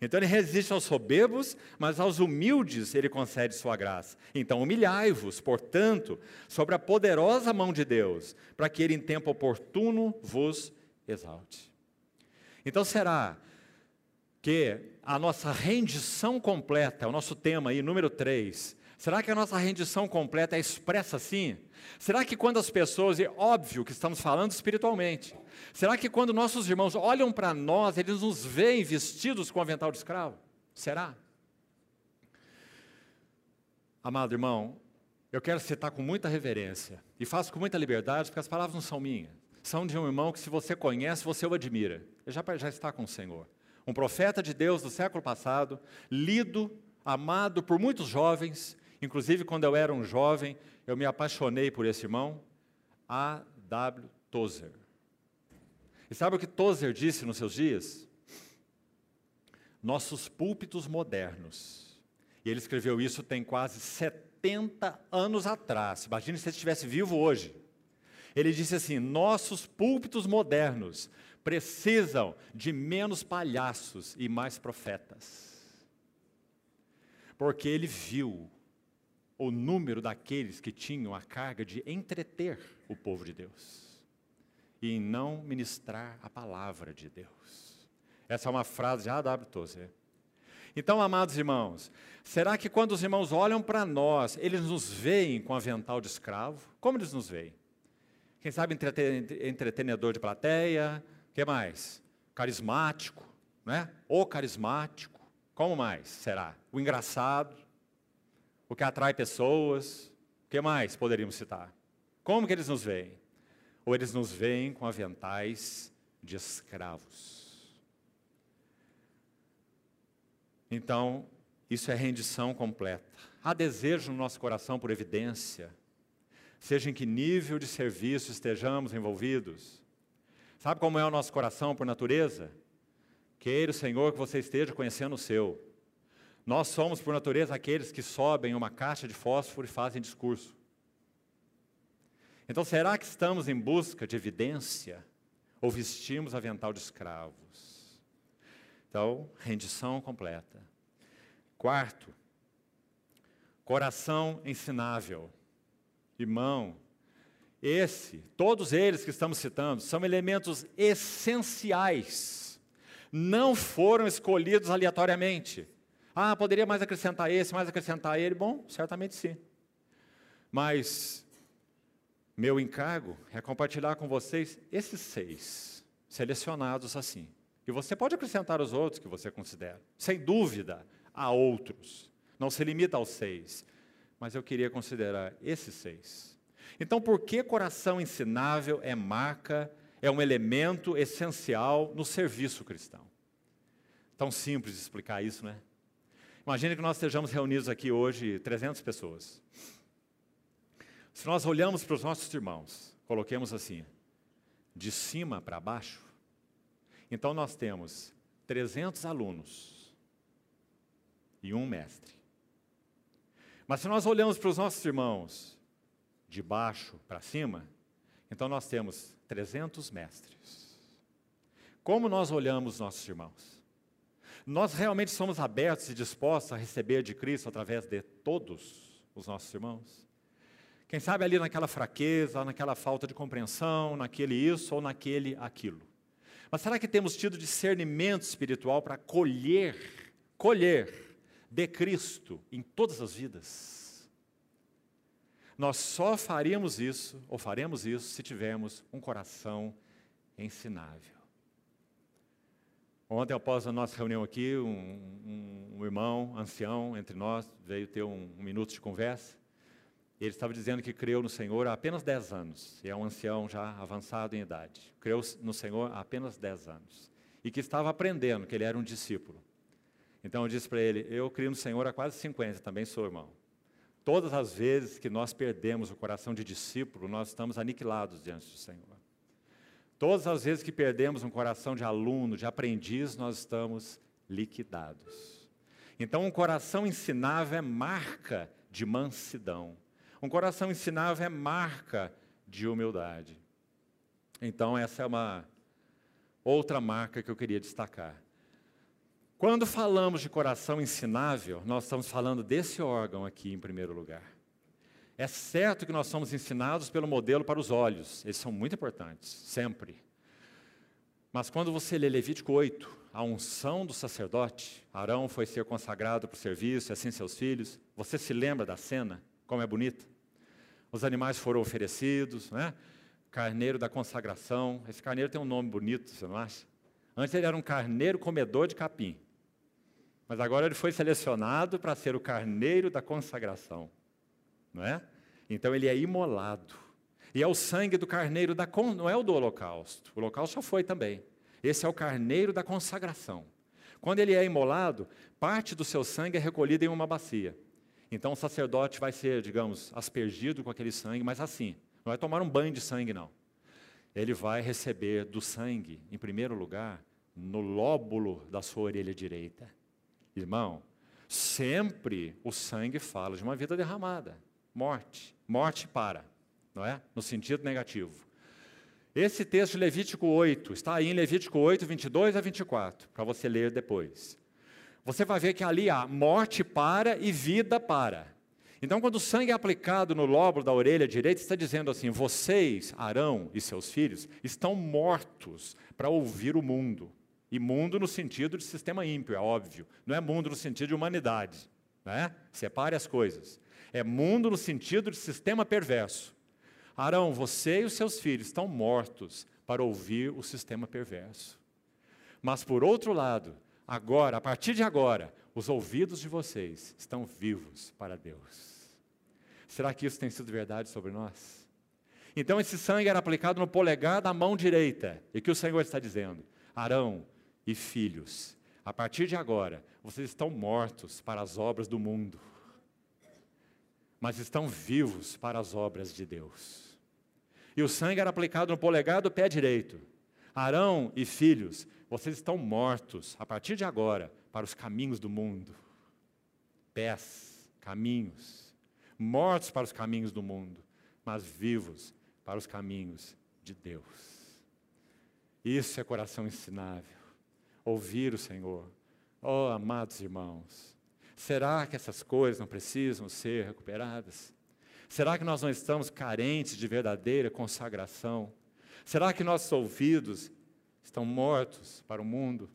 Então ele resiste aos soberbos, mas aos humildes ele concede sua graça. Então humilhai-vos, portanto, sobre a poderosa mão de Deus, para que ele em tempo oportuno vos exalte. Então será que a nossa rendição completa, é o nosso tema aí, número 3. Será que a nossa rendição completa é expressa assim? Será que quando as pessoas, é óbvio que estamos falando espiritualmente, será que quando nossos irmãos olham para nós, eles nos veem vestidos com avental de escravo? Será? Amado irmão, eu quero citar com muita reverência e faço com muita liberdade, porque as palavras não são minhas. São de um irmão que, se você conhece, você o admira. Ele já, já está com o Senhor um profeta de Deus do século passado, lido, amado por muitos jovens, inclusive quando eu era um jovem, eu me apaixonei por esse irmão, A. W. Tozer. E sabe o que Tozer disse nos seus dias? Nossos púlpitos modernos. E ele escreveu isso tem quase 70 anos atrás, imagine se ele estivesse vivo hoje. Ele disse assim: nossos púlpitos modernos precisam de menos palhaços e mais profetas. Porque ele viu o número daqueles que tinham a carga de entreter o povo de Deus e em não ministrar a palavra de Deus. Essa é uma frase de A.W. Tozer. Então, amados irmãos, será que quando os irmãos olham para nós, eles nos veem com avental de escravo? Como eles nos veem? Quem sabe entretenedor de plateia? Que mais? Carismático, né? O carismático. Como mais será? O engraçado, o que atrai pessoas. O que mais poderíamos citar? Como que eles nos veem? Ou eles nos veem com aventais de escravos? Então, isso é rendição completa. Há desejo no nosso coração por evidência, seja em que nível de serviço estejamos envolvidos. Sabe como é o nosso coração por natureza? Queira o Senhor que você esteja conhecendo o seu. Nós somos, por natureza, aqueles que sobem uma caixa de fósforo e fazem discurso. Então, será que estamos em busca de evidência ou vestimos avental de escravos? Então, rendição completa. Quarto, coração ensinável. Irmão, esse, todos eles que estamos citando, são elementos essenciais. Não foram escolhidos aleatoriamente. Ah, poderia mais acrescentar esse, mais acrescentar ele. Bom, certamente sim. Mas meu encargo é compartilhar com vocês esses seis, selecionados assim. E você pode acrescentar os outros que você considera. Sem dúvida, há outros. Não se limita aos seis. Mas eu queria considerar esses seis. Então, por que coração ensinável é marca, é um elemento essencial no serviço cristão? Tão simples de explicar isso, né? Imagine que nós estejamos reunidos aqui hoje 300 pessoas. Se nós olhamos para os nossos irmãos, coloquemos assim, de cima para baixo, então nós temos 300 alunos e um mestre. Mas se nós olhamos para os nossos irmãos de baixo para cima, então nós temos 300 mestres. Como nós olhamos nossos irmãos? Nós realmente somos abertos e dispostos a receber de Cristo através de todos os nossos irmãos? Quem sabe ali naquela fraqueza, naquela falta de compreensão, naquele isso ou naquele aquilo. Mas será que temos tido discernimento espiritual para colher, colher de Cristo em todas as vidas? Nós só faríamos isso, ou faremos isso, se tivermos um coração ensinável. Ontem, após a nossa reunião aqui, um, um, um irmão ancião entre nós veio ter um, um, minuto de conversa. Ele estava dizendo que creu no Senhor há apenas 10 anos, e é um ancião já avançado em idade. Creu no Senhor há apenas 10 anos. E que estava aprendendo, que ele era um discípulo. Então eu disse para ele: Eu crio no Senhor há quase 50, também sou irmão. Todas as vezes que nós perdemos o coração de discípulo, nós estamos aniquilados diante do Senhor. Todas as vezes que perdemos um coração de aluno, de aprendiz, nós estamos liquidados. Então, um coração ensinável é marca de mansidão. Um coração ensinável é marca de humildade. Então, essa é uma outra marca que eu queria destacar. Quando falamos de coração ensinável, nós estamos falando desse órgão aqui em primeiro lugar. É certo que nós somos ensinados pelo modelo para os olhos, eles são muito importantes, sempre. Mas quando você lê Levítico 8, a unção do sacerdote, Arão foi ser consagrado para o serviço, assim seus filhos, você se lembra da cena, como é bonita? Os animais foram oferecidos, né? carneiro da consagração, esse carneiro tem um nome bonito, você não acha? Antes ele era um carneiro comedor de capim, mas agora ele foi selecionado para ser o carneiro da consagração não é? Então ele é imolado. E é o sangue do carneiro da con... não é o do holocausto. O holocausto já foi também. Esse é o carneiro da consagração. Quando ele é imolado, parte do seu sangue é recolhida em uma bacia. Então o sacerdote vai ser, digamos, aspergido com aquele sangue, mas assim, não vai tomar um banho de sangue não. Ele vai receber do sangue, em primeiro lugar, no lóbulo da sua orelha direita. Irmão, Sempre o sangue fala de uma vida derramada, morte, morte para, não é? No sentido negativo. Esse texto de Levítico 8, está aí em Levítico 8, 22 a 24, para você ler depois. Você vai ver que ali há morte para e vida para. Então, quando o sangue é aplicado no lóbulo da orelha direita, está dizendo assim: vocês, Arão e seus filhos, estão mortos para ouvir o mundo. E mundo no sentido de sistema ímpio, é óbvio. Não é mundo no sentido de humanidade. Né? Separe as coisas. É mundo no sentido de sistema perverso. Arão, você e os seus filhos estão mortos para ouvir o sistema perverso. Mas, por outro lado, agora, a partir de agora, os ouvidos de vocês estão vivos para Deus. Será que isso tem sido verdade sobre nós? Então, esse sangue era aplicado no polegar da mão direita. E o que o Senhor está dizendo? Arão e filhos, a partir de agora, vocês estão mortos para as obras do mundo, mas estão vivos para as obras de Deus. E o sangue era aplicado no polegar do pé direito. Arão e filhos, vocês estão mortos a partir de agora para os caminhos do mundo. Pés, caminhos, mortos para os caminhos do mundo, mas vivos para os caminhos de Deus. Isso é coração ensinável. Ouvir o Senhor. Oh, amados irmãos, será que essas coisas não precisam ser recuperadas? Será que nós não estamos carentes de verdadeira consagração? Será que nossos ouvidos estão mortos para o mundo?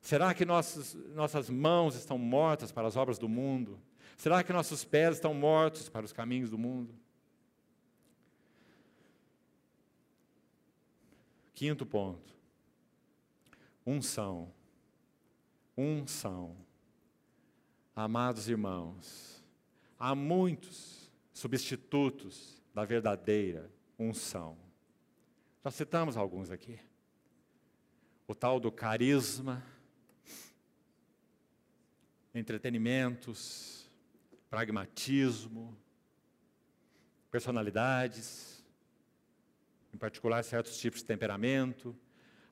Será que nossos, nossas mãos estão mortas para as obras do mundo? Será que nossos pés estão mortos para os caminhos do mundo? Quinto ponto. Unção. Unção. Amados irmãos, há muitos substitutos da verdadeira unção. Já citamos alguns aqui. O tal do carisma, entretenimentos, pragmatismo, personalidades, em particular certos tipos de temperamento.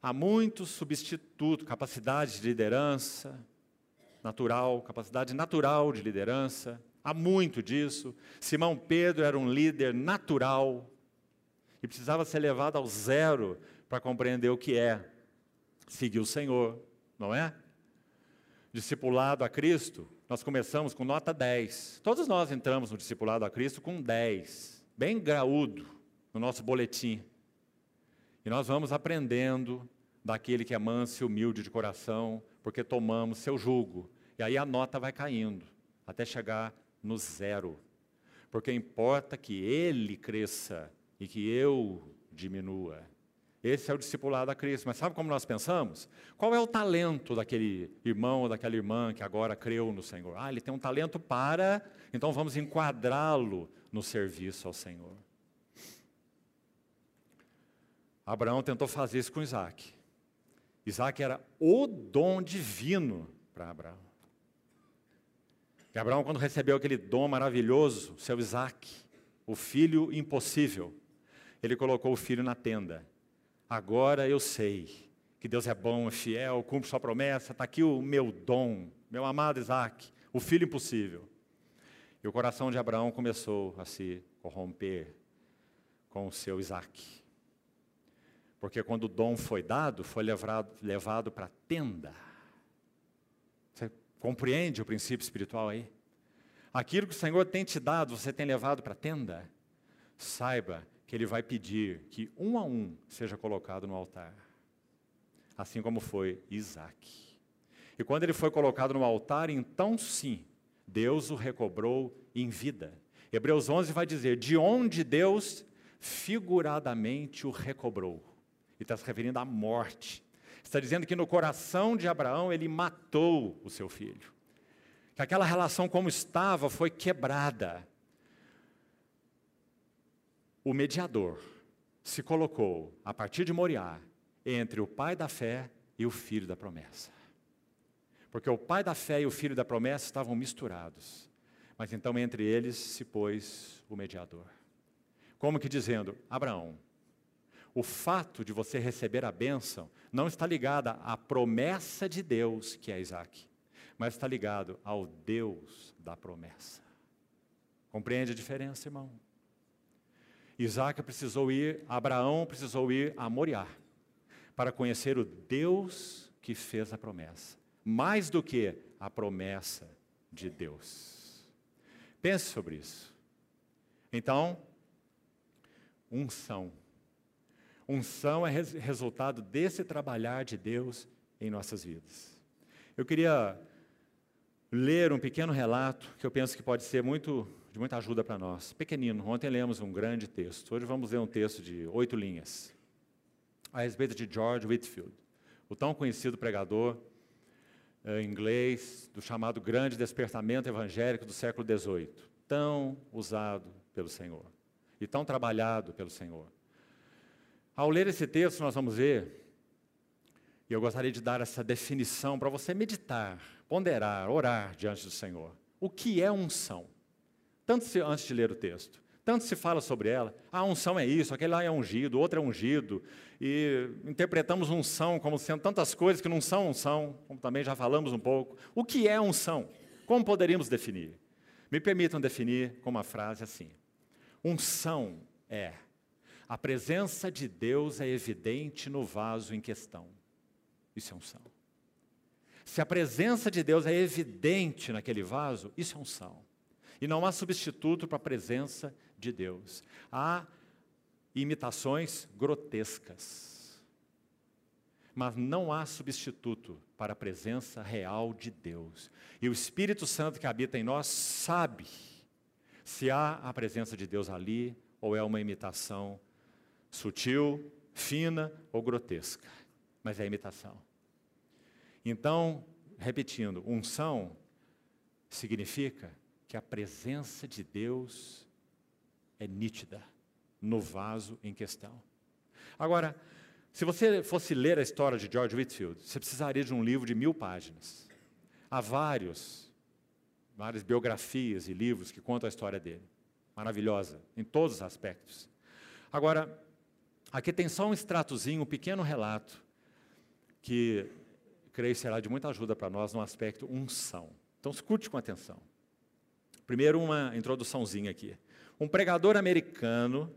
Há muitos substitutos, capacidade de liderança natural, capacidade natural de liderança. Há muito disso. Simão Pedro era um líder natural e precisava ser levado ao zero para compreender o que é seguir o Senhor, não é? discipulado a Cristo, nós começamos com nota 10. Todos nós entramos no discipulado a Cristo com 10, bem graúdo no nosso boletim. E nós vamos aprendendo daquele que é manso e humilde de coração, porque tomamos seu jugo. E aí a nota vai caindo, até chegar no zero. Porque importa que ele cresça e que eu diminua. Esse é o discipulado a Cristo. Mas sabe como nós pensamos? Qual é o talento daquele irmão ou daquela irmã que agora creu no Senhor? Ah, ele tem um talento para, então vamos enquadrá-lo no serviço ao Senhor. Abraão tentou fazer isso com Isaac. Isaac era o dom divino para Abraão. E Abraão, quando recebeu aquele dom maravilhoso, seu Isaac, o filho impossível, ele colocou o filho na tenda Agora eu sei que Deus é bom, é fiel, cumpre sua promessa, está aqui o meu dom, meu amado Isaac, o filho impossível. E o coração de Abraão começou a se corromper com o seu Isaac. Porque quando o dom foi dado, foi levado, levado para a tenda. Você compreende o princípio espiritual aí? Aquilo que o Senhor tem te dado, você tem levado para a tenda? Saiba que ele vai pedir que um a um seja colocado no altar, assim como foi Isaac. E quando ele foi colocado no altar, então sim, Deus o recobrou em vida. Hebreus 11 vai dizer: de onde Deus figuradamente o recobrou. E está se referindo à morte. Está dizendo que no coração de Abraão ele matou o seu filho. Que aquela relação como estava foi quebrada o mediador se colocou, a partir de Moriá, entre o pai da fé e o filho da promessa. Porque o pai da fé e o filho da promessa estavam misturados. Mas então entre eles se pôs o mediador. Como que dizendo: Abraão, o fato de você receber a bênção não está ligada à promessa de Deus, que é Isaac, mas está ligado ao Deus da promessa. Compreende a diferença, irmão? Isaac precisou ir, Abraão precisou ir a Moriá para conhecer o Deus que fez a promessa, mais do que a promessa de Deus. Pense sobre isso. Então, unção. Unção é res resultado desse trabalhar de Deus em nossas vidas. Eu queria ler um pequeno relato que eu penso que pode ser muito de muita ajuda para nós. Pequenino, ontem lemos um grande texto. Hoje vamos ler um texto de oito linhas a respeito de George Whitfield, o tão conhecido pregador eh, inglês do chamado Grande Despertamento Evangélico do século XVIII, tão usado pelo Senhor e tão trabalhado pelo Senhor. Ao ler esse texto, nós vamos ver, e eu gostaria de dar essa definição para você meditar, ponderar, orar diante do Senhor. O que é unção? Tanto se, antes de ler o texto, tanto se fala sobre ela. A unção é isso, aquele lá é ungido, outro é ungido. E interpretamos unção como sendo tantas coisas que não são unção, como também já falamos um pouco. O que é unção? Como poderíamos definir? Me permitam definir com uma frase assim: Unção é a presença de Deus é evidente no vaso em questão. Isso é unção. Se a presença de Deus é evidente naquele vaso, isso é unção. E não há substituto para a presença de Deus. Há imitações grotescas. Mas não há substituto para a presença real de Deus. E o Espírito Santo que habita em nós sabe se há a presença de Deus ali ou é uma imitação sutil, fina ou grotesca. Mas é imitação. Então, repetindo, unção significa que a presença de Deus é nítida no vaso em questão. Agora, se você fosse ler a história de George Whitfield, você precisaria de um livro de mil páginas. Há vários, várias biografias e livros que contam a história dele. Maravilhosa, em todos os aspectos. Agora, aqui tem só um extratozinho, um pequeno relato, que creio será de muita ajuda para nós no aspecto unção. Então, escute com atenção. Primeiro, uma introduçãozinha aqui. Um pregador americano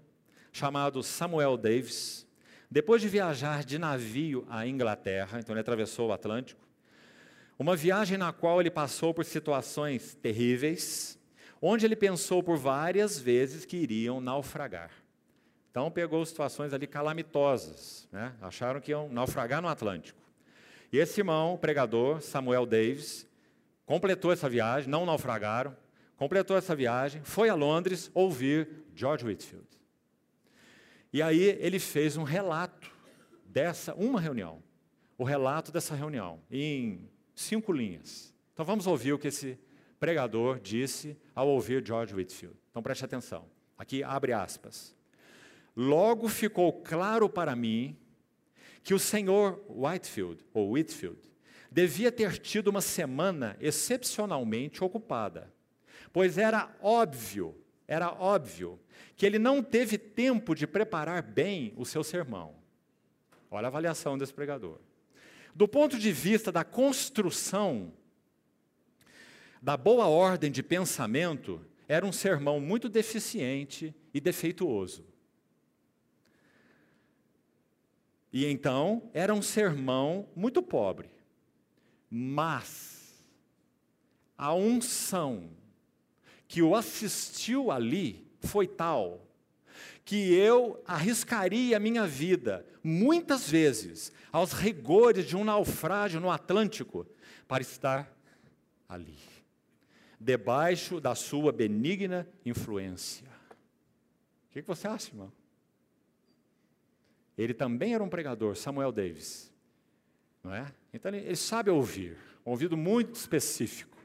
chamado Samuel Davis, depois de viajar de navio à Inglaterra, então ele atravessou o Atlântico, uma viagem na qual ele passou por situações terríveis, onde ele pensou por várias vezes que iriam naufragar. Então pegou situações ali calamitosas, né? acharam que iam naufragar no Atlântico. E esse irmão, pregador, Samuel Davis, completou essa viagem, não naufragaram, completou essa viagem, foi a Londres ouvir George Whitfield. E aí ele fez um relato dessa, uma reunião, o relato dessa reunião, em cinco linhas. Então vamos ouvir o que esse pregador disse ao ouvir George Whitfield. Então preste atenção. Aqui abre aspas. Logo ficou claro para mim que o senhor Whitefield, ou Whitfield, devia ter tido uma semana excepcionalmente ocupada pois era óbvio, era óbvio, que ele não teve tempo de preparar bem o seu sermão. Olha a avaliação desse pregador. Do ponto de vista da construção, da boa ordem de pensamento, era um sermão muito deficiente e defeituoso. E então, era um sermão muito pobre. Mas a unção que o assistiu ali foi tal que eu arriscaria a minha vida muitas vezes aos rigores de um naufrágio no Atlântico para estar ali, debaixo da sua benigna influência. O que você acha, irmão? Ele também era um pregador, Samuel Davis, não é? Então ele, ele sabe ouvir, um ouvido muito específico.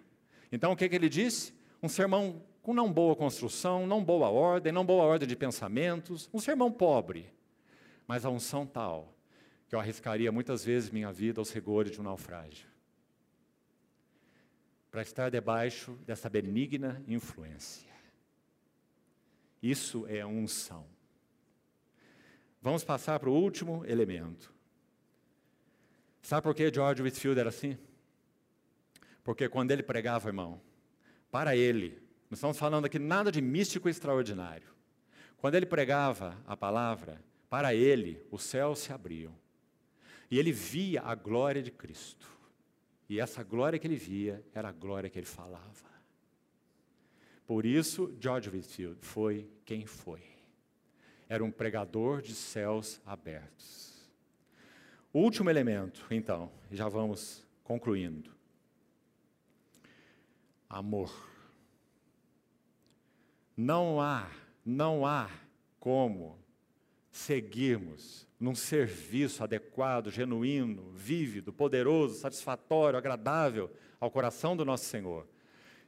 Então o que, que ele disse? um sermão com não boa construção, não boa ordem, não boa ordem de pensamentos, um sermão pobre, mas a unção tal que eu arriscaria muitas vezes minha vida aos rigores de um naufrágio. Para estar debaixo dessa benigna influência. Isso é unção. Vamos passar para o último elemento. Sabe por que George Whitfield era assim? Porque quando ele pregava, irmão, para ele, não estamos falando aqui nada de místico extraordinário. Quando ele pregava a palavra, para ele, os céus se abriam. E ele via a glória de Cristo. E essa glória que ele via era a glória que ele falava. Por isso, George Whitfield foi quem foi. Era um pregador de céus abertos. O último elemento, então, já vamos concluindo. Amor. Não há, não há como seguirmos num serviço adequado, genuíno, vívido, poderoso, satisfatório, agradável ao coração do nosso Senhor.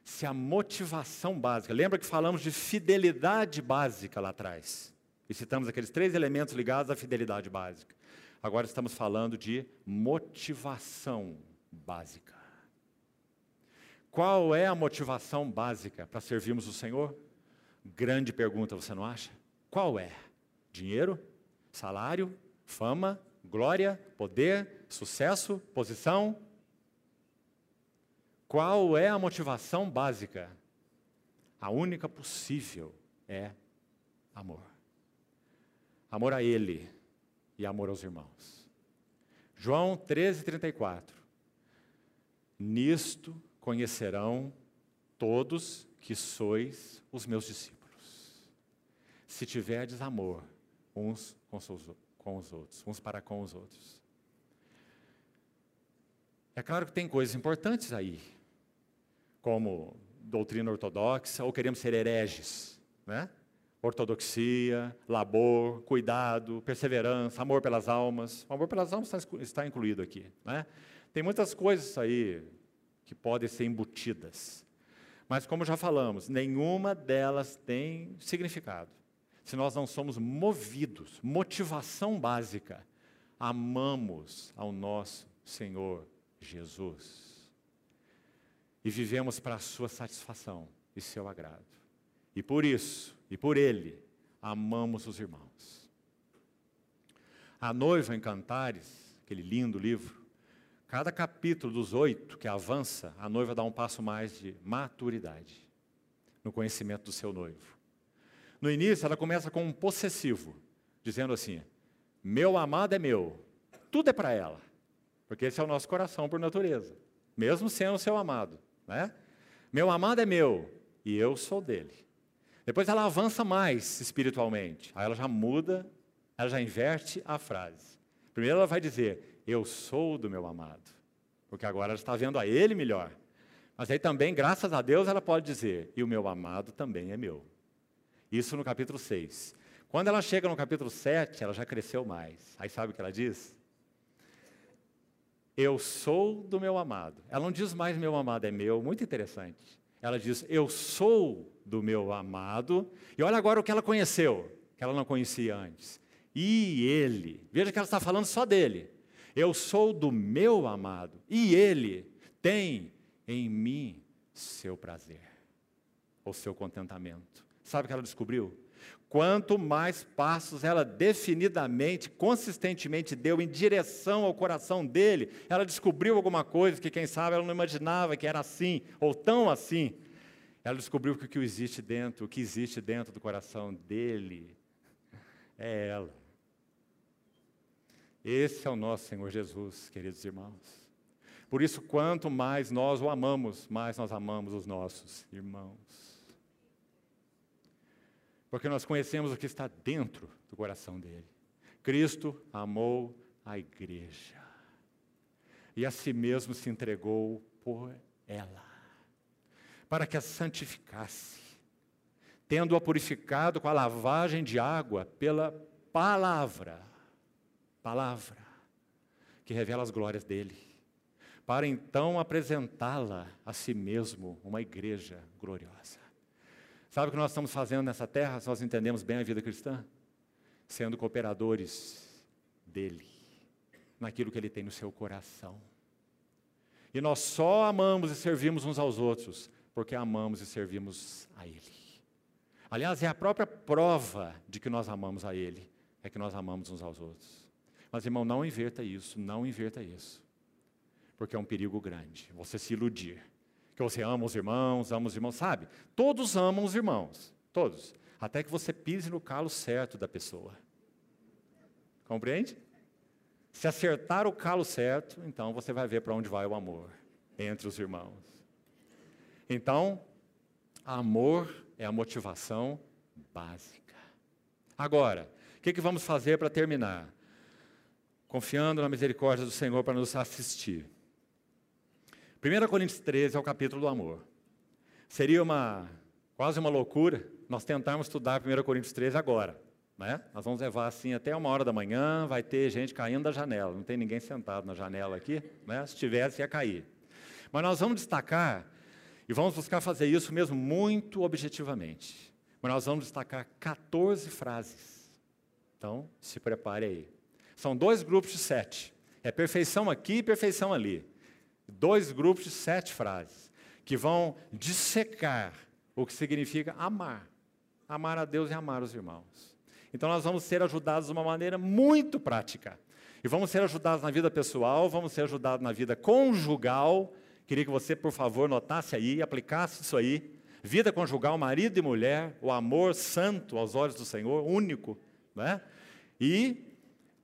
Se a motivação básica, lembra que falamos de fidelidade básica lá atrás, e citamos aqueles três elementos ligados à fidelidade básica. Agora estamos falando de motivação básica. Qual é a motivação básica para servirmos o Senhor? Grande pergunta, você não acha? Qual é? Dinheiro? Salário? Fama? Glória? Poder? Sucesso? Posição? Qual é a motivação básica? A única possível é amor. Amor a Ele e amor aos irmãos. João 13, 34. Nisto conhecerão todos que sois os meus discípulos. Se tiverdes amor uns com os outros, uns para com os outros. É claro que tem coisas importantes aí, como doutrina ortodoxa, ou queremos ser hereges, né? Ortodoxia, labor, cuidado, perseverança, amor pelas almas. O amor pelas almas está incluído aqui. Né? Tem muitas coisas aí que podem ser embutidas. Mas, como já falamos, nenhuma delas tem significado. Se nós não somos movidos, motivação básica, amamos ao nosso Senhor Jesus e vivemos para a sua satisfação e seu agrado. E por isso, e por ele, amamos os irmãos. A noiva em Cantares, aquele lindo livro, cada capítulo dos oito que avança, a noiva dá um passo mais de maturidade no conhecimento do seu noivo. No início, ela começa com um possessivo, dizendo assim: Meu amado é meu, tudo é para ela, porque esse é o nosso coração por natureza, mesmo sendo seu amado. Né? Meu amado é meu e eu sou dele. Depois ela avança mais espiritualmente. Aí ela já muda, ela já inverte a frase. Primeiro ela vai dizer: Eu sou do meu amado. Porque agora ela está vendo a ele melhor. Mas aí também, graças a Deus, ela pode dizer: E o meu amado também é meu. Isso no capítulo 6. Quando ela chega no capítulo 7, ela já cresceu mais. Aí sabe o que ela diz? Eu sou do meu amado. Ela não diz mais meu amado é meu, muito interessante. Ela diz eu sou do meu amado. E olha agora o que ela conheceu, que ela não conhecia antes. E ele, veja que ela está falando só dele. Eu sou do meu amado. E ele tem em mim seu prazer, ou seu contentamento. Sabe o que ela descobriu? Quanto mais passos ela definidamente, consistentemente deu em direção ao coração dele, ela descobriu alguma coisa que, quem sabe, ela não imaginava que era assim, ou tão assim. Ela descobriu que o que existe dentro, o que existe dentro do coração dele, é ela. Esse é o nosso Senhor Jesus, queridos irmãos. Por isso, quanto mais nós o amamos, mais nós amamos os nossos irmãos porque nós conhecemos o que está dentro do coração dele. Cristo amou a igreja. E a si mesmo se entregou por ela, para que a santificasse, tendo-a purificado com a lavagem de água pela palavra, palavra, que revela as glórias dele, para então apresentá-la a si mesmo, uma igreja gloriosa. Sabe o que nós estamos fazendo nessa terra, se nós entendemos bem a vida cristã? Sendo cooperadores dele, naquilo que ele tem no seu coração. E nós só amamos e servimos uns aos outros, porque amamos e servimos a ele. Aliás, é a própria prova de que nós amamos a ele, é que nós amamos uns aos outros. Mas, irmão, não inverta isso, não inverta isso. porque é um perigo grande você se iludir. Que você ama os irmãos, ama os irmãos, sabe? Todos amam os irmãos, todos. Até que você pise no calo certo da pessoa. Compreende? Se acertar o calo certo, então você vai ver para onde vai o amor entre os irmãos. Então, amor é a motivação básica. Agora, o que, que vamos fazer para terminar? Confiando na misericórdia do Senhor para nos assistir. 1 Coríntios 13 é o capítulo do amor. Seria uma quase uma loucura nós tentarmos estudar 1 Coríntios 13 agora. Né? Nós vamos levar assim até uma hora da manhã, vai ter gente caindo da janela. Não tem ninguém sentado na janela aqui. Né? Se tivesse, ia cair. Mas nós vamos destacar, e vamos buscar fazer isso mesmo muito objetivamente. Mas nós vamos destacar 14 frases. Então, se prepare aí. São dois grupos de sete. É perfeição aqui e perfeição ali. Dois grupos de sete frases que vão dissecar o que significa amar. Amar a Deus e amar os irmãos. Então nós vamos ser ajudados de uma maneira muito prática. E vamos ser ajudados na vida pessoal, vamos ser ajudados na vida conjugal. Queria que você, por favor, notasse aí, aplicasse isso aí. Vida conjugal, marido e mulher, o amor santo aos olhos do Senhor, único, né? E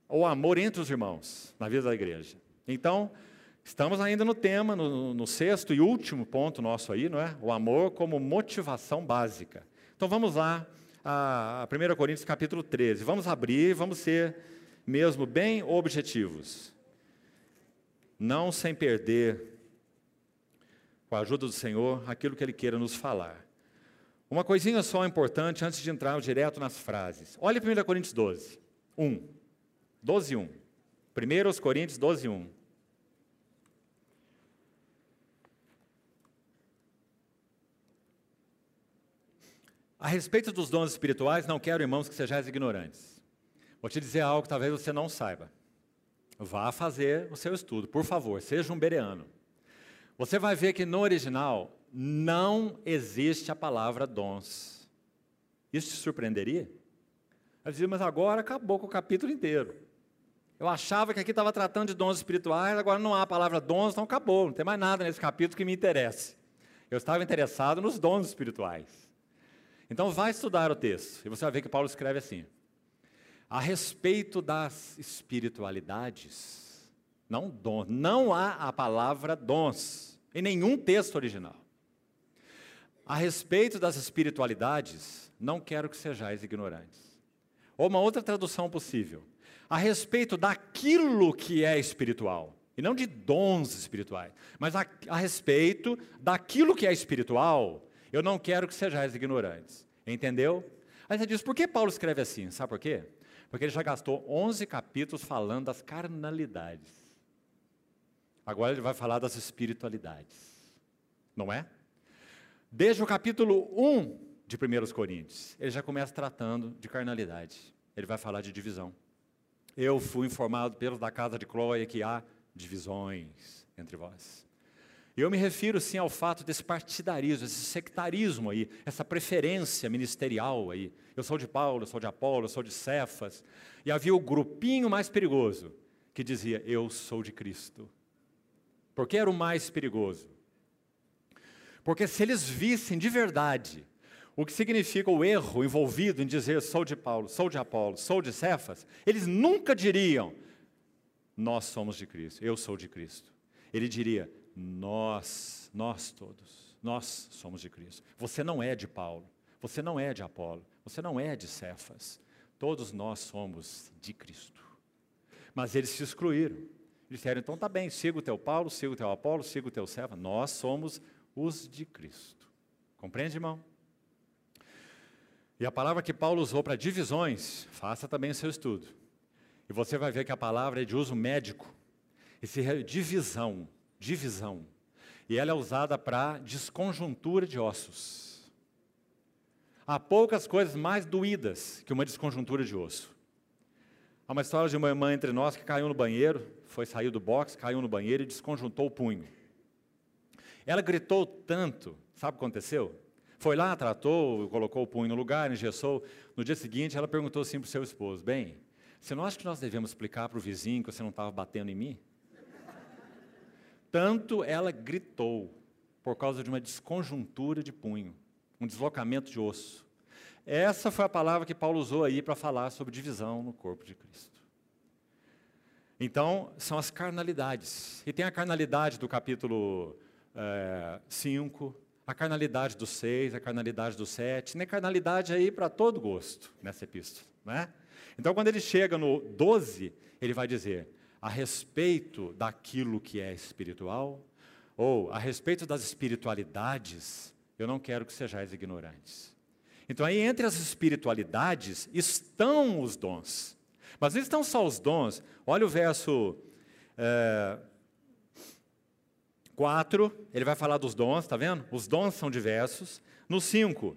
o amor entre os irmãos na vida da igreja. Então, estamos ainda no tema, no, no sexto e último ponto nosso aí, não é? O amor como motivação básica. Então vamos lá, a 1 Coríntios capítulo 13. Vamos abrir, vamos ser mesmo bem objetivos. Não sem perder, com a ajuda do Senhor, aquilo que Ele queira nos falar. Uma coisinha só importante antes de entrar direto nas frases. Olha 1 Coríntios 12, 1. 12, 1. 1 Coríntios 12, 1. A respeito dos dons espirituais, não quero, irmãos, que sejais ignorantes. Vou te dizer algo que talvez você não saiba. Vá fazer o seu estudo, por favor, seja um bereano. Você vai ver que no original não existe a palavra dons. Isso te surpreenderia? Eu dizia, mas agora acabou com o capítulo inteiro. Eu achava que aqui estava tratando de dons espirituais, agora não há a palavra dons, então acabou, não tem mais nada nesse capítulo que me interesse. Eu estava interessado nos dons espirituais. Então, vai estudar o texto e você vai ver que Paulo escreve assim: a respeito das espiritualidades, não não há a palavra dons em nenhum texto original. A respeito das espiritualidades, não quero que sejais ignorantes. Ou uma outra tradução possível: a respeito daquilo que é espiritual, e não de dons espirituais, mas a, a respeito daquilo que é espiritual, eu não quero que sejais ignorantes. Entendeu? Aí você diz, por que Paulo escreve assim? Sabe por quê? Porque ele já gastou 11 capítulos falando das carnalidades. Agora ele vai falar das espiritualidades. Não é? Desde o capítulo 1 de 1 Coríntios, ele já começa tratando de carnalidade. Ele vai falar de divisão. Eu fui informado pelos da casa de Cloia que há divisões entre vós. Eu me refiro sim ao fato desse partidarismo, esse sectarismo aí, essa preferência ministerial aí. Eu sou de Paulo, eu sou de Apolo, eu sou de Cefas. E havia o grupinho mais perigoso que dizia: Eu sou de Cristo. Por que era o mais perigoso? Porque se eles vissem de verdade o que significa o erro envolvido em dizer sou de Paulo, sou de Apolo, sou de Cefas, eles nunca diriam nós somos de Cristo, eu sou de Cristo. Ele diria nós, nós todos, nós somos de Cristo. Você não é de Paulo, você não é de Apolo, você não é de Cefas. Todos nós somos de Cristo. Mas eles se excluíram. Eles disseram, então tá bem, siga o teu Paulo, siga o teu Apolo, siga o teu Cefas. Nós somos os de Cristo. Compreende, irmão? E a palavra que Paulo usou para divisões, faça também o seu estudo. E você vai ver que a palavra é de uso médico. Esse divisão, divisão. E ela é usada para desconjuntura de ossos. Há poucas coisas mais doídas que uma desconjuntura de osso. Há uma história de uma irmã entre nós que caiu no banheiro, foi sair do box, caiu no banheiro e desconjuntou o punho. Ela gritou tanto, sabe o que aconteceu? Foi lá, tratou, colocou o punho no lugar, engessou. No dia seguinte, ela perguntou assim para o seu esposo: Bem, você não acha que nós devemos explicar para o vizinho que você não estava batendo em mim? Tanto ela gritou, por causa de uma desconjuntura de punho, um deslocamento de osso. Essa foi a palavra que Paulo usou aí para falar sobre divisão no corpo de Cristo. Então, são as carnalidades. E tem a carnalidade do capítulo 5, é, a carnalidade do 6, a carnalidade do 7. Tem carnalidade aí para todo gosto nessa epístola. Né? Então, quando ele chega no 12, ele vai dizer: a respeito daquilo que é espiritual, ou a respeito das espiritualidades, eu não quero que sejais ignorantes. Então, aí entre as espiritualidades estão os dons. Mas não estão só os dons. Olha o verso é, 4, ele vai falar dos dons, está vendo? Os dons são diversos. No 5,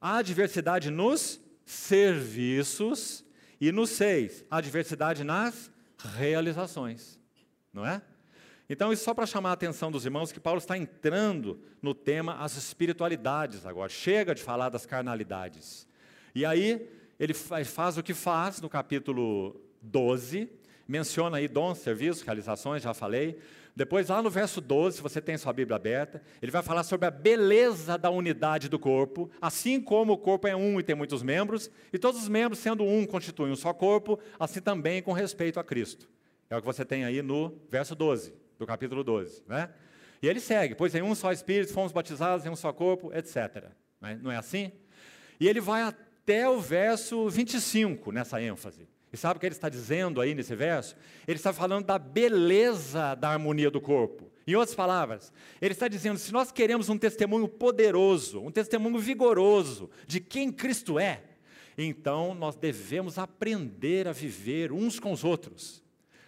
há diversidade nos serviços. E no 6, há diversidade nas realizações, não é? Então, isso só para chamar a atenção dos irmãos que Paulo está entrando no tema as espiritualidades agora. Chega de falar das carnalidades. E aí, ele faz o que faz no capítulo 12, menciona aí dons, serviços, realizações, já falei. Depois, lá no verso 12, se você tem sua Bíblia aberta, ele vai falar sobre a beleza da unidade do corpo, assim como o corpo é um e tem muitos membros, e todos os membros, sendo um, constituem um só corpo, assim também com respeito a Cristo. É o que você tem aí no verso 12 do capítulo 12. Né? E ele segue, pois em um só Espírito fomos batizados, em um só corpo, etc. Não é assim? E ele vai até o verso 25 nessa ênfase. E sabe o que ele está dizendo aí nesse verso? Ele está falando da beleza da harmonia do corpo. Em outras palavras, ele está dizendo: se nós queremos um testemunho poderoso, um testemunho vigoroso de quem Cristo é, então nós devemos aprender a viver uns com os outros,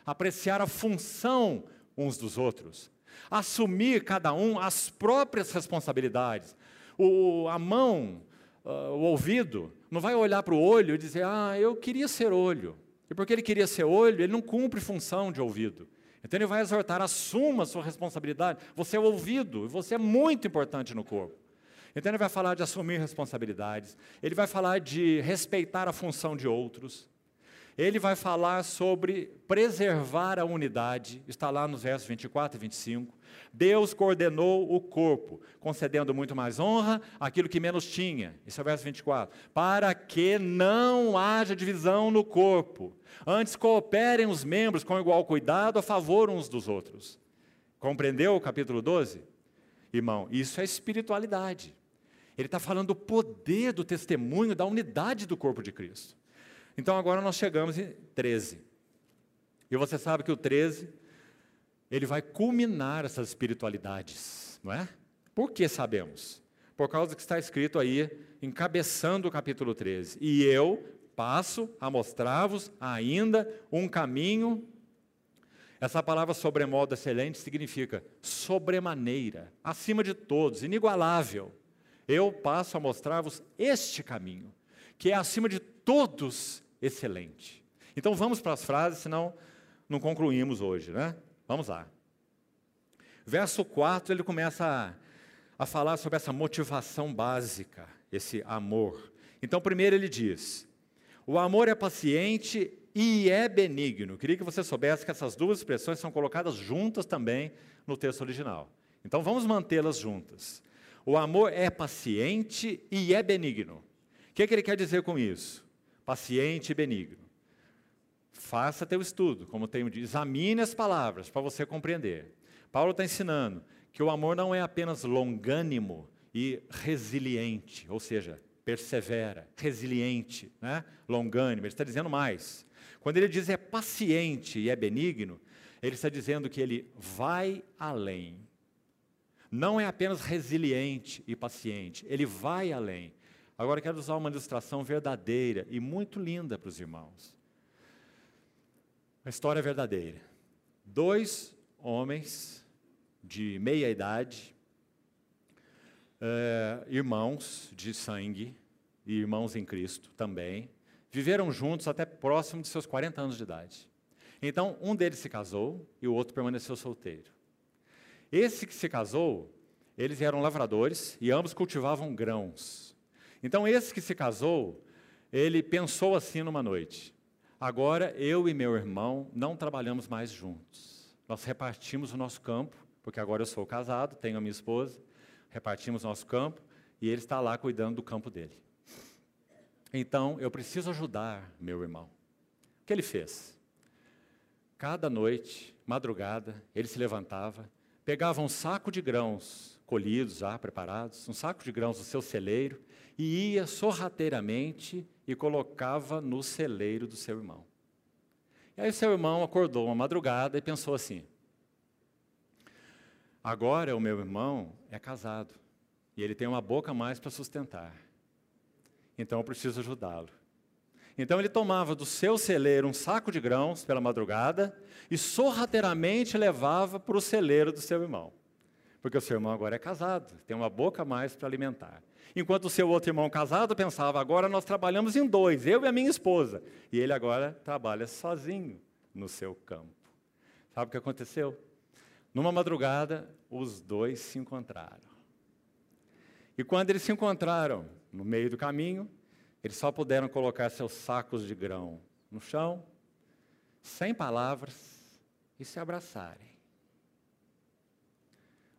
apreciar a função uns dos outros, assumir cada um as próprias responsabilidades. O, a mão, uh, o ouvido, não vai olhar para o olho e dizer, ah, eu queria ser olho. E porque ele queria ser olho, ele não cumpre função de ouvido. Então ele vai exortar, assuma a sua responsabilidade. Você é ouvido, você é muito importante no corpo. Então ele vai falar de assumir responsabilidades, ele vai falar de respeitar a função de outros, ele vai falar sobre preservar a unidade, está lá nos versos 24 e 25. Deus coordenou o corpo, concedendo muito mais honra àquilo que menos tinha. Esse é o verso 24. Para que não haja divisão no corpo, antes cooperem os membros com igual cuidado a favor uns dos outros. Compreendeu o capítulo 12? Irmão, isso é espiritualidade. Ele está falando do poder do testemunho, da unidade do corpo de Cristo. Então agora nós chegamos em 13. E você sabe que o 13, ele vai culminar essas espiritualidades, não é? Por que sabemos? Por causa que está escrito aí, encabeçando o capítulo 13. E eu passo a mostrar-vos ainda um caminho. Essa palavra sobremodo excelente significa sobremaneira, acima de todos, inigualável. Eu passo a mostrar-vos este caminho, que é acima de todos excelente. Então vamos para as frases, senão não concluímos hoje, né? Vamos lá. Verso 4, ele começa a, a falar sobre essa motivação básica, esse amor. Então, primeiro ele diz: o amor é paciente e é benigno. Queria que você soubesse que essas duas expressões são colocadas juntas também no texto original. Então, vamos mantê-las juntas. O amor é paciente e é benigno. O que, é que ele quer dizer com isso? paciente e benigno. Faça teu estudo, como tenho dito, examine as palavras para você compreender. Paulo está ensinando que o amor não é apenas longânimo e resiliente, ou seja, persevera, resiliente, né? longânimo. Ele está dizendo mais. Quando ele diz é paciente e é benigno, ele está dizendo que ele vai além. Não é apenas resiliente e paciente, ele vai além. Agora quero usar uma ilustração verdadeira e muito linda para os irmãos. A história é verdadeira. Dois homens de meia idade, é, irmãos de sangue e irmãos em Cristo também, viveram juntos até próximo de seus 40 anos de idade. Então, um deles se casou e o outro permaneceu solteiro. Esse que se casou, eles eram lavradores e ambos cultivavam grãos. Então, esse que se casou, ele pensou assim numa noite: agora eu e meu irmão não trabalhamos mais juntos. Nós repartimos o nosso campo porque agora eu sou casado, tenho a minha esposa, repartimos nosso campo e ele está lá cuidando do campo dele. Então, eu preciso ajudar meu irmão. O que ele fez? Cada noite, madrugada, ele se levantava, pegava um saco de grãos colhidos já, preparados, um saco de grãos do seu celeiro, e ia sorrateiramente e colocava no celeiro do seu irmão. E aí o seu irmão acordou uma madrugada e pensou assim: agora o meu irmão é casado e ele tem uma boca mais para sustentar. Então eu preciso ajudá-lo. Então ele tomava do seu celeiro um saco de grãos pela madrugada e sorrateiramente levava para o celeiro do seu irmão. Porque o seu irmão agora é casado, tem uma boca mais para alimentar. Enquanto o seu outro irmão casado pensava, agora nós trabalhamos em dois, eu e a minha esposa. E ele agora trabalha sozinho no seu campo. Sabe o que aconteceu? Numa madrugada, os dois se encontraram. E quando eles se encontraram no meio do caminho, eles só puderam colocar seus sacos de grão no chão, sem palavras, e se abraçarem.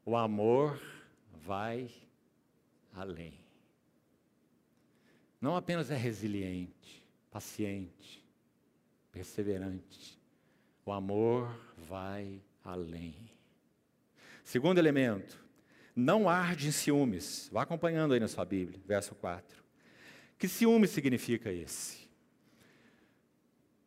O amor vai além. Não apenas é resiliente, paciente, perseverante. O amor vai além. Segundo elemento, não arde em ciúmes. Vá acompanhando aí na sua Bíblia, verso 4. Que ciúme significa esse?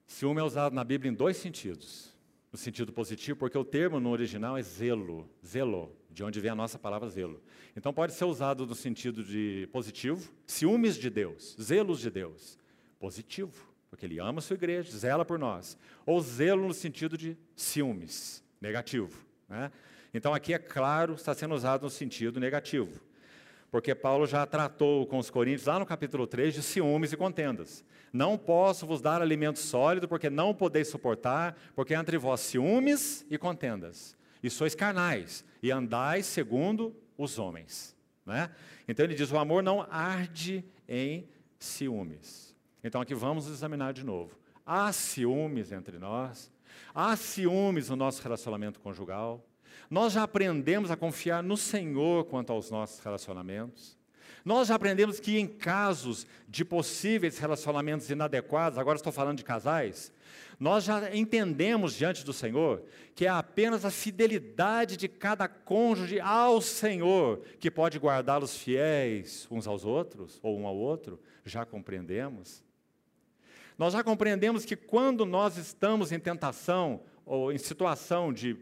Ciúme é usado na Bíblia em dois sentidos. No sentido positivo, porque o termo no original é zelo, zelo, de onde vem a nossa palavra zelo. Então pode ser usado no sentido de positivo, ciúmes de Deus, zelos de Deus. Positivo, porque ele ama a sua igreja, zela por nós. Ou zelo no sentido de ciúmes, negativo. Né? Então aqui é claro, está sendo usado no sentido negativo. Porque Paulo já tratou com os coríntios, lá no capítulo 3, de ciúmes e contendas. Não posso vos dar alimento sólido, porque não podeis suportar, porque há entre vós ciúmes e contendas. E sois carnais, e andais segundo os homens. Né? Então ele diz: o amor não arde em ciúmes. Então aqui vamos examinar de novo. Há ciúmes entre nós, há ciúmes no nosso relacionamento conjugal, nós já aprendemos a confiar no Senhor quanto aos nossos relacionamentos. Nós já aprendemos que em casos de possíveis relacionamentos inadequados, agora estou falando de casais, nós já entendemos diante do Senhor que é apenas a fidelidade de cada cônjuge ao Senhor que pode guardá-los fiéis uns aos outros, ou um ao outro, já compreendemos. Nós já compreendemos que quando nós estamos em tentação ou em situação de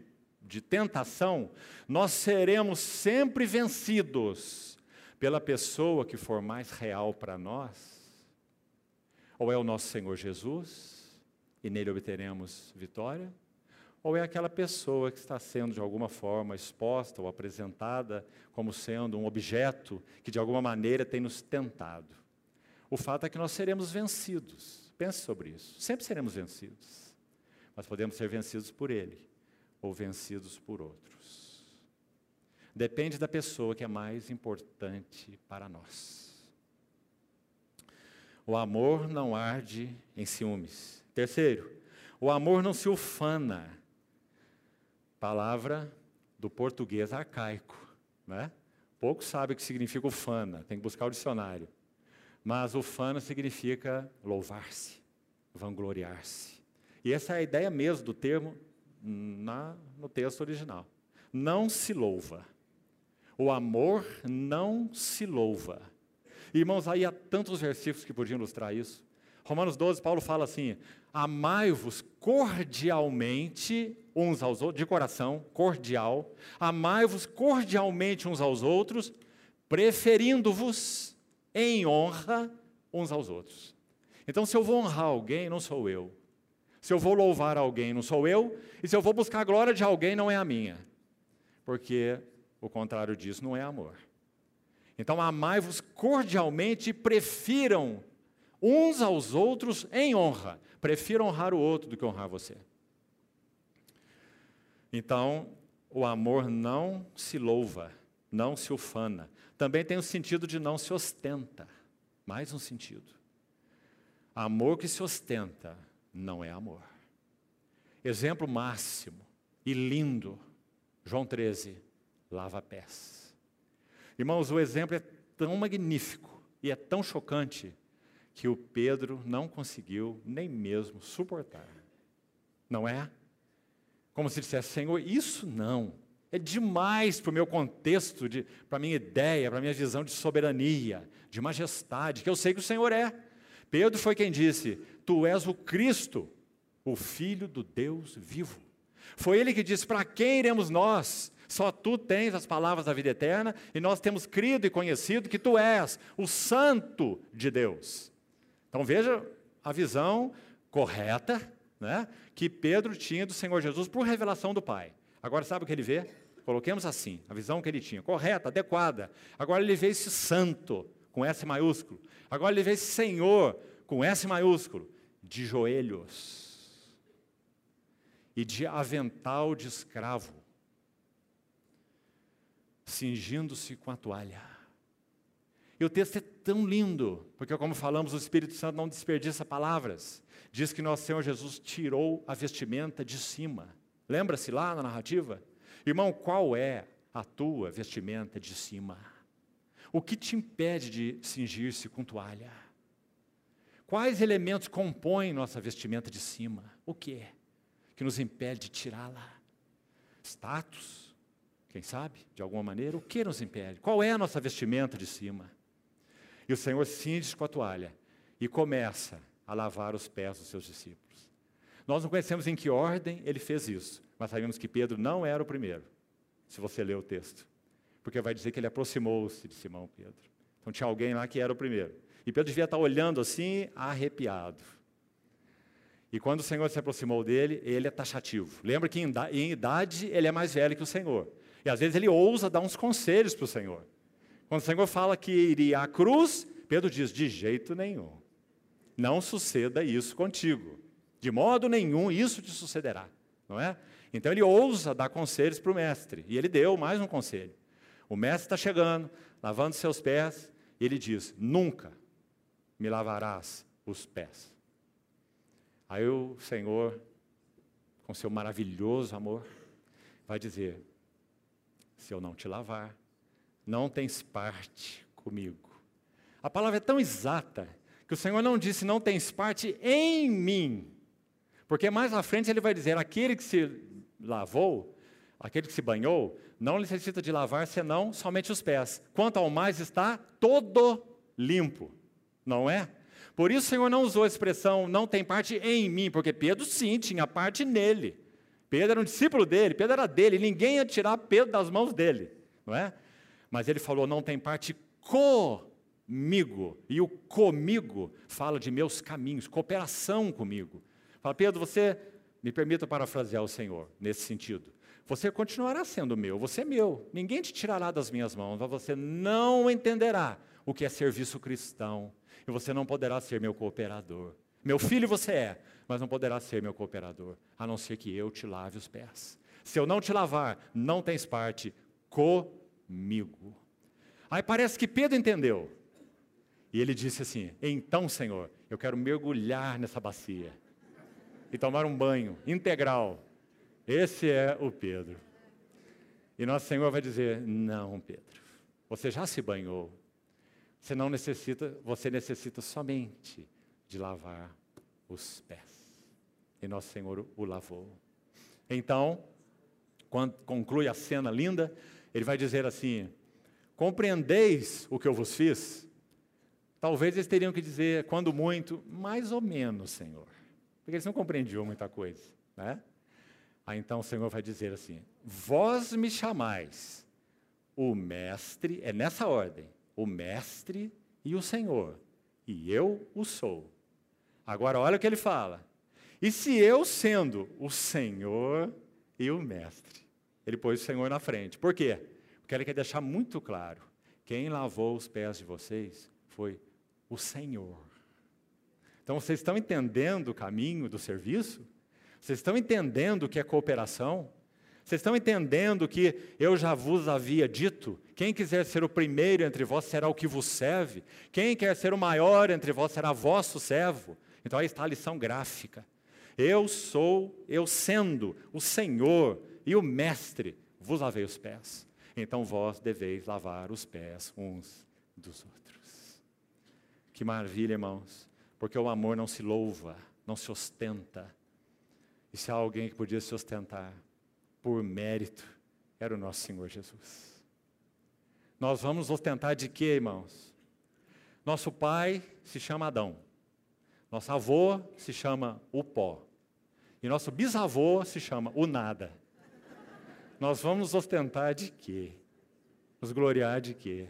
de tentação, nós seremos sempre vencidos pela pessoa que for mais real para nós. Ou é o nosso Senhor Jesus, e nele obteremos vitória, ou é aquela pessoa que está sendo de alguma forma exposta ou apresentada como sendo um objeto que de alguma maneira tem nos tentado. O fato é que nós seremos vencidos. Pense sobre isso. Sempre seremos vencidos. Mas podemos ser vencidos por Ele ou vencidos por outros. Depende da pessoa que é mais importante para nós. O amor não arde em ciúmes. Terceiro, o amor não se ufana. Palavra do português arcaico, né? Pouco sabe o que significa ufana, tem que buscar o dicionário. Mas ufana significa louvar-se, vangloriar-se. E essa é a ideia mesmo do termo na, no texto original. Não se louva. O amor não se louva. Irmãos, aí há tantos versículos que podiam ilustrar isso. Romanos 12, Paulo fala assim: Amai-vos cordialmente uns aos outros, de coração, cordial. Amai-vos cordialmente uns aos outros, preferindo-vos em honra uns aos outros. Então, se eu vou honrar alguém, não sou eu, se eu vou louvar alguém, não sou eu, e se eu vou buscar a glória de alguém, não é a minha. Porque o contrário disso não é amor. Então, amai-vos cordialmente e prefiram uns aos outros em honra. Prefira honrar o outro do que honrar você. Então, o amor não se louva, não se ufana. Também tem o sentido de não se ostenta. Mais um sentido. Amor que se ostenta não é amor. Exemplo máximo e lindo João 13, lava pés. Irmãos, o exemplo é tão magnífico e é tão chocante que o Pedro não conseguiu nem mesmo suportar. Não é? Como se dissesse, Senhor, isso não. É demais para o meu contexto, para a minha ideia, para a minha visão de soberania, de majestade, que eu sei que o Senhor é. Pedro foi quem disse: Tu és o Cristo, o Filho do Deus vivo. Foi ele que disse: Para quem iremos nós? Só tu tens as palavras da vida eterna, e nós temos crido e conhecido que tu és o Santo de Deus. Então veja a visão correta né, que Pedro tinha do Senhor Jesus por revelação do Pai. Agora sabe o que ele vê? Coloquemos assim, a visão que ele tinha, correta, adequada. Agora ele vê esse santo, com S maiúsculo. Agora ele vê esse Senhor, com S maiúsculo, de joelhos e de avental de escravo, cingindo-se com a toalha. E o texto é tão lindo, porque, como falamos, o Espírito Santo não desperdiça palavras. Diz que nosso Senhor Jesus tirou a vestimenta de cima. Lembra-se lá na narrativa? Irmão, qual é a tua vestimenta de cima? O que te impede de cingir-se com toalha? Quais elementos compõem nossa vestimenta de cima? O que é que nos impede de tirá-la? Status? Quem sabe, de alguma maneira? O que nos impede? Qual é a nossa vestimenta de cima? E o Senhor cinge com a toalha e começa a lavar os pés dos seus discípulos. Nós não conhecemos em que ordem ele fez isso, mas sabemos que Pedro não era o primeiro, se você ler o texto. Porque vai dizer que ele aproximou-se de Simão Pedro. Então tinha alguém lá que era o primeiro. E Pedro devia estar olhando assim, arrepiado. E quando o Senhor se aproximou dele, ele é taxativo. Lembra que em idade ele é mais velho que o Senhor. E às vezes ele ousa dar uns conselhos para o Senhor. Quando o Senhor fala que iria à cruz, Pedro diz: de jeito nenhum. Não suceda isso contigo. De modo nenhum isso te sucederá, não é? Então ele ousa dar conselhos para o mestre, e ele deu mais um conselho. O mestre está chegando, lavando seus pés, e ele diz: Nunca me lavarás os pés. Aí o Senhor, com seu maravilhoso amor, vai dizer: Se eu não te lavar, não tens parte comigo. A palavra é tão exata que o Senhor não disse não tens parte em mim. Porque mais à frente ele vai dizer: aquele que se lavou, aquele que se banhou, não necessita de lavar senão somente os pés. Quanto ao mais está todo limpo, não é? Por isso o Senhor não usou a expressão não tem parte em mim, porque Pedro sim tinha parte nele. Pedro era um discípulo dele, Pedro era dele, ninguém ia tirar Pedro das mãos dele, não é? Mas ele falou não tem parte comigo. E o comigo fala de meus caminhos, cooperação comigo. Fala, Pedro, você, me permita parafrasear o Senhor nesse sentido. Você continuará sendo meu, você é meu, ninguém te tirará das minhas mãos, mas você não entenderá o que é serviço cristão, e você não poderá ser meu cooperador. Meu filho você é, mas não poderá ser meu cooperador, a não ser que eu te lave os pés. Se eu não te lavar, não tens parte comigo. Aí parece que Pedro entendeu. E ele disse assim: Então, Senhor, eu quero mergulhar nessa bacia e tomar um banho integral. Esse é o Pedro. E nosso Senhor vai dizer: Não, Pedro, você já se banhou. Você não necessita, você necessita somente de lavar os pés. E nosso Senhor o lavou. Então, quando conclui a cena linda, ele vai dizer assim: Compreendeis o que eu vos fiz? Talvez eles teriam que dizer, quando muito, mais ou menos, Senhor. Porque eles não compreendiam muita coisa. Né? Aí então o Senhor vai dizer assim: Vós me chamais o Mestre, é nessa ordem, o Mestre e o Senhor, e eu o sou. Agora olha o que ele fala. E se eu sendo o Senhor e o Mestre? Ele pôs o Senhor na frente. Por quê? Porque ele quer deixar muito claro: quem lavou os pés de vocês foi o Senhor. Então, vocês estão entendendo o caminho do serviço? Vocês estão entendendo o que é cooperação? Vocês estão entendendo que eu já vos havia dito? Quem quiser ser o primeiro entre vós será o que vos serve. Quem quer ser o maior entre vós será vosso servo. Então aí está a lição gráfica. Eu sou, eu sendo o Senhor e o Mestre, vos lavei os pés, então vós deveis lavar os pés uns dos outros. Que maravilha, irmãos, porque o amor não se louva, não se ostenta. E se há alguém que podia se ostentar por mérito, era o nosso Senhor Jesus. Nós vamos ostentar de quê, irmãos? Nosso pai se chama Adão. Nosso avô se chama o pó. E nosso bisavô se chama o nada. Nós vamos ostentar de quê? Nos gloriar de quê?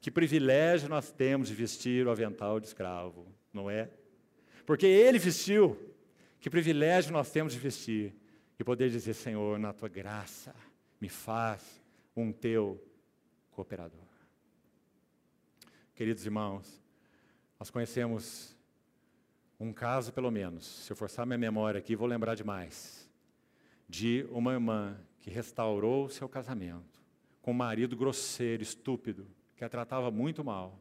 Que privilégio nós temos de vestir o avental de escravo, não é? Porque ele vestiu. Que privilégio nós temos de vestir e poder dizer: Senhor, na tua graça, me faz um teu cooperador. Queridos irmãos, nós conhecemos um caso, pelo menos, se eu forçar minha memória aqui, vou lembrar de mais, de uma irmã que restaurou seu casamento com um marido grosseiro, estúpido, que a tratava muito mal,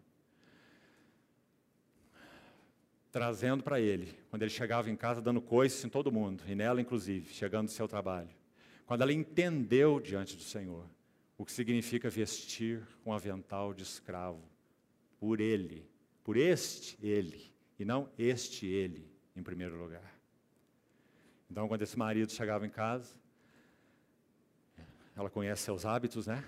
trazendo para ele, quando ele chegava em casa, dando coices em todo mundo, e nela inclusive, chegando do seu trabalho. Quando ela entendeu diante do Senhor o que significa vestir um avental de escravo por ele, por este ele, e não este ele, em primeiro lugar. Então, quando esse marido chegava em casa, ela conhece seus hábitos, né?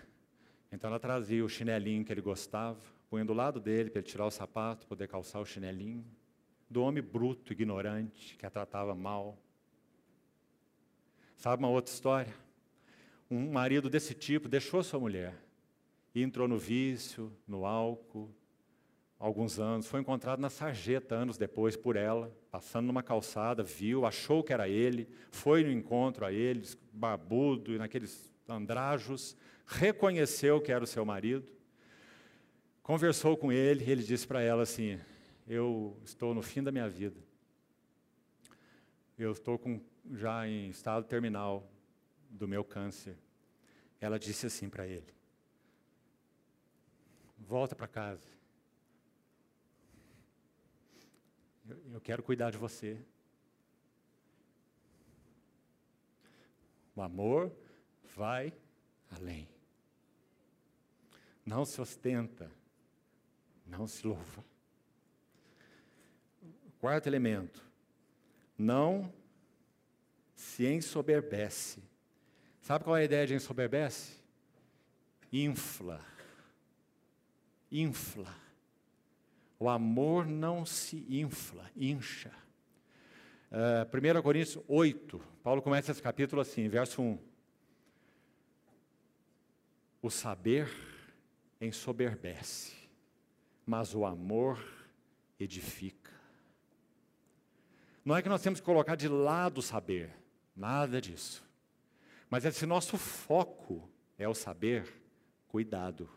Então ela trazia o chinelinho que ele gostava, punha do lado dele para ele tirar o sapato, poder calçar o chinelinho. Do homem bruto, ignorante, que a tratava mal. Sabe uma outra história? Um marido desse tipo deixou sua mulher e entrou no vício, no álcool, alguns anos, foi encontrado na sarjeta anos depois por ela, passando numa calçada, viu, achou que era ele, foi no encontro a eles, barbudo, naqueles andrajos, reconheceu que era o seu marido, conversou com ele e ele disse para ela assim: Eu estou no fim da minha vida. Eu estou com, já em estado terminal do meu câncer. Ela disse assim para ele: Volta para casa. Eu, eu quero cuidar de você. O amor vai além. Não se ostenta, não se louva. Quarto elemento, não se ensoberbece. Sabe qual é a ideia de ensoberbece? Infla. Infla. O amor não se infla, incha. Uh, eh, 1 Coríntios 8, Paulo começa esse capítulo assim, verso 1. O saber ensoberbece, mas o amor edifica. Não é que nós temos que colocar de lado o saber, nada disso. Mas é se nosso foco é o saber, cuidado.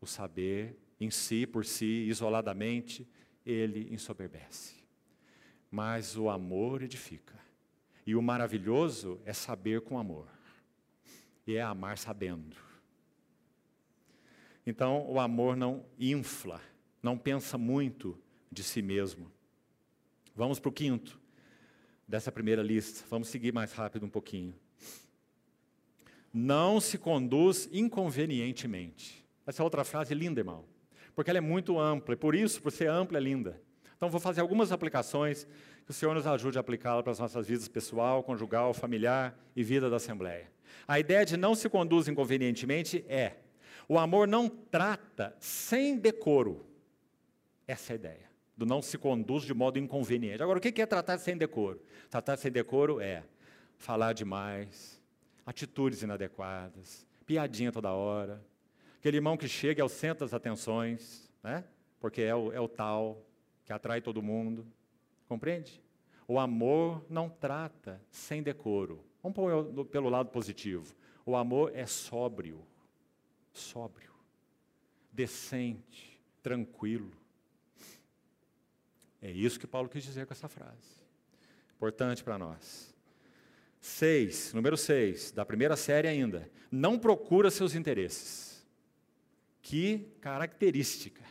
O saber em si, por si, isoladamente, ele ensoberbece. Mas o amor edifica. E o maravilhoso é saber com amor. E é amar sabendo. Então, o amor não infla, não pensa muito de si mesmo. Vamos para o quinto dessa primeira lista. Vamos seguir mais rápido um pouquinho. Não se conduz inconvenientemente. Essa é outra frase linda, irmão. Porque ela é muito ampla, e por isso, por ser ampla, é linda. Então, vou fazer algumas aplicações que o Senhor nos ajude a aplicá-la para as nossas vidas pessoal, conjugal, familiar e vida da Assembleia. A ideia de não se conduz inconvenientemente é o amor não trata sem decoro. Essa é a ideia. Do não se conduz de modo inconveniente. Agora, o que é tratar sem decoro? Tratar sem decoro é falar demais, atitudes inadequadas, piadinha toda hora. Aquele irmão que chega ao centro das atenções, né? porque é o, é o tal que atrai todo mundo. Compreende? O amor não trata sem decoro. Vamos pôr pelo lado positivo. O amor é sóbrio sóbrio, decente, tranquilo. É isso que Paulo quis dizer com essa frase. Importante para nós. Seis, número seis, da primeira série ainda. Não procura seus interesses. Que característica.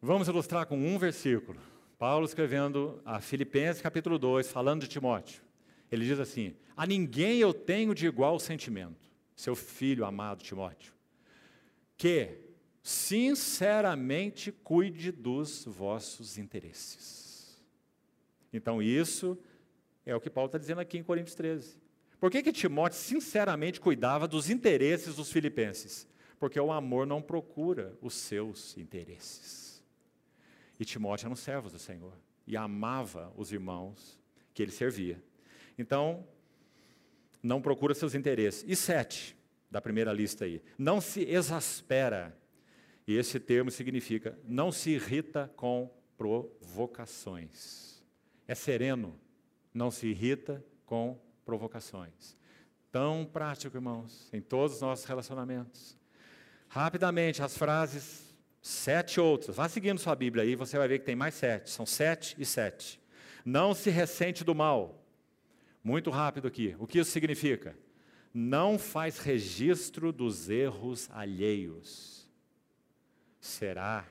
Vamos ilustrar com um versículo. Paulo escrevendo a Filipenses capítulo 2, falando de Timóteo. Ele diz assim: A ninguém eu tenho de igual sentimento, seu filho amado Timóteo, que sinceramente cuide dos vossos interesses. Então, isso é o que Paulo está dizendo aqui em Coríntios 13. Por que, que Timóteo sinceramente cuidava dos interesses dos filipenses? Porque o amor não procura os seus interesses. E Timóteo era um servo do Senhor e amava os irmãos que ele servia. Então, não procura seus interesses. E sete, da primeira lista aí, não se exaspera. E esse termo significa não se irrita com provocações. É sereno, não se irrita com provocações. Tão prático, irmãos, em todos os nossos relacionamentos. Rapidamente, as frases, sete outras. Vá seguindo sua Bíblia aí, você vai ver que tem mais sete. São sete e sete. Não se ressente do mal. Muito rápido aqui. O que isso significa? Não faz registro dos erros alheios. Será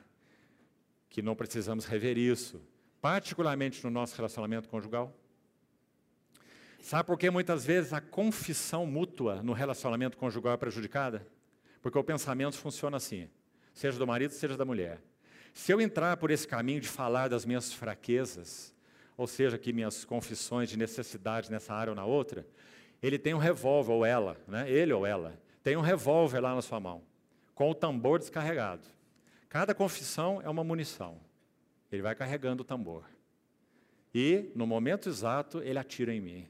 que não precisamos rever isso, particularmente no nosso relacionamento conjugal? Sabe por que muitas vezes a confissão mútua no relacionamento conjugal é prejudicada? Porque o pensamento funciona assim, seja do marido, seja da mulher. Se eu entrar por esse caminho de falar das minhas fraquezas, ou seja, que minhas confissões de necessidade nessa área ou na outra, ele tem um revólver, ou ela, né? ele ou ela, tem um revólver lá na sua mão, com o tambor descarregado. Cada confissão é uma munição. Ele vai carregando o tambor. E, no momento exato, ele atira em mim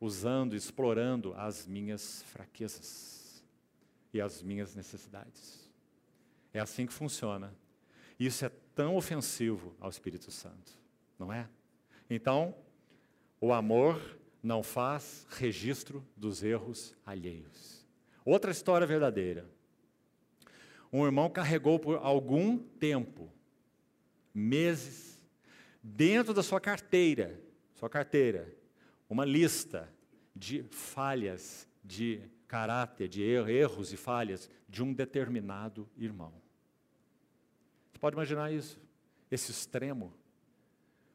usando, explorando as minhas fraquezas e as minhas necessidades. É assim que funciona. Isso é tão ofensivo ao Espírito Santo, não é? Então, o amor não faz registro dos erros alheios. Outra história verdadeira. Um irmão carregou por algum tempo, meses, dentro da sua carteira, sua carteira, uma lista de falhas de caráter, de erros e falhas de um determinado irmão. Você pode imaginar isso? Esse extremo.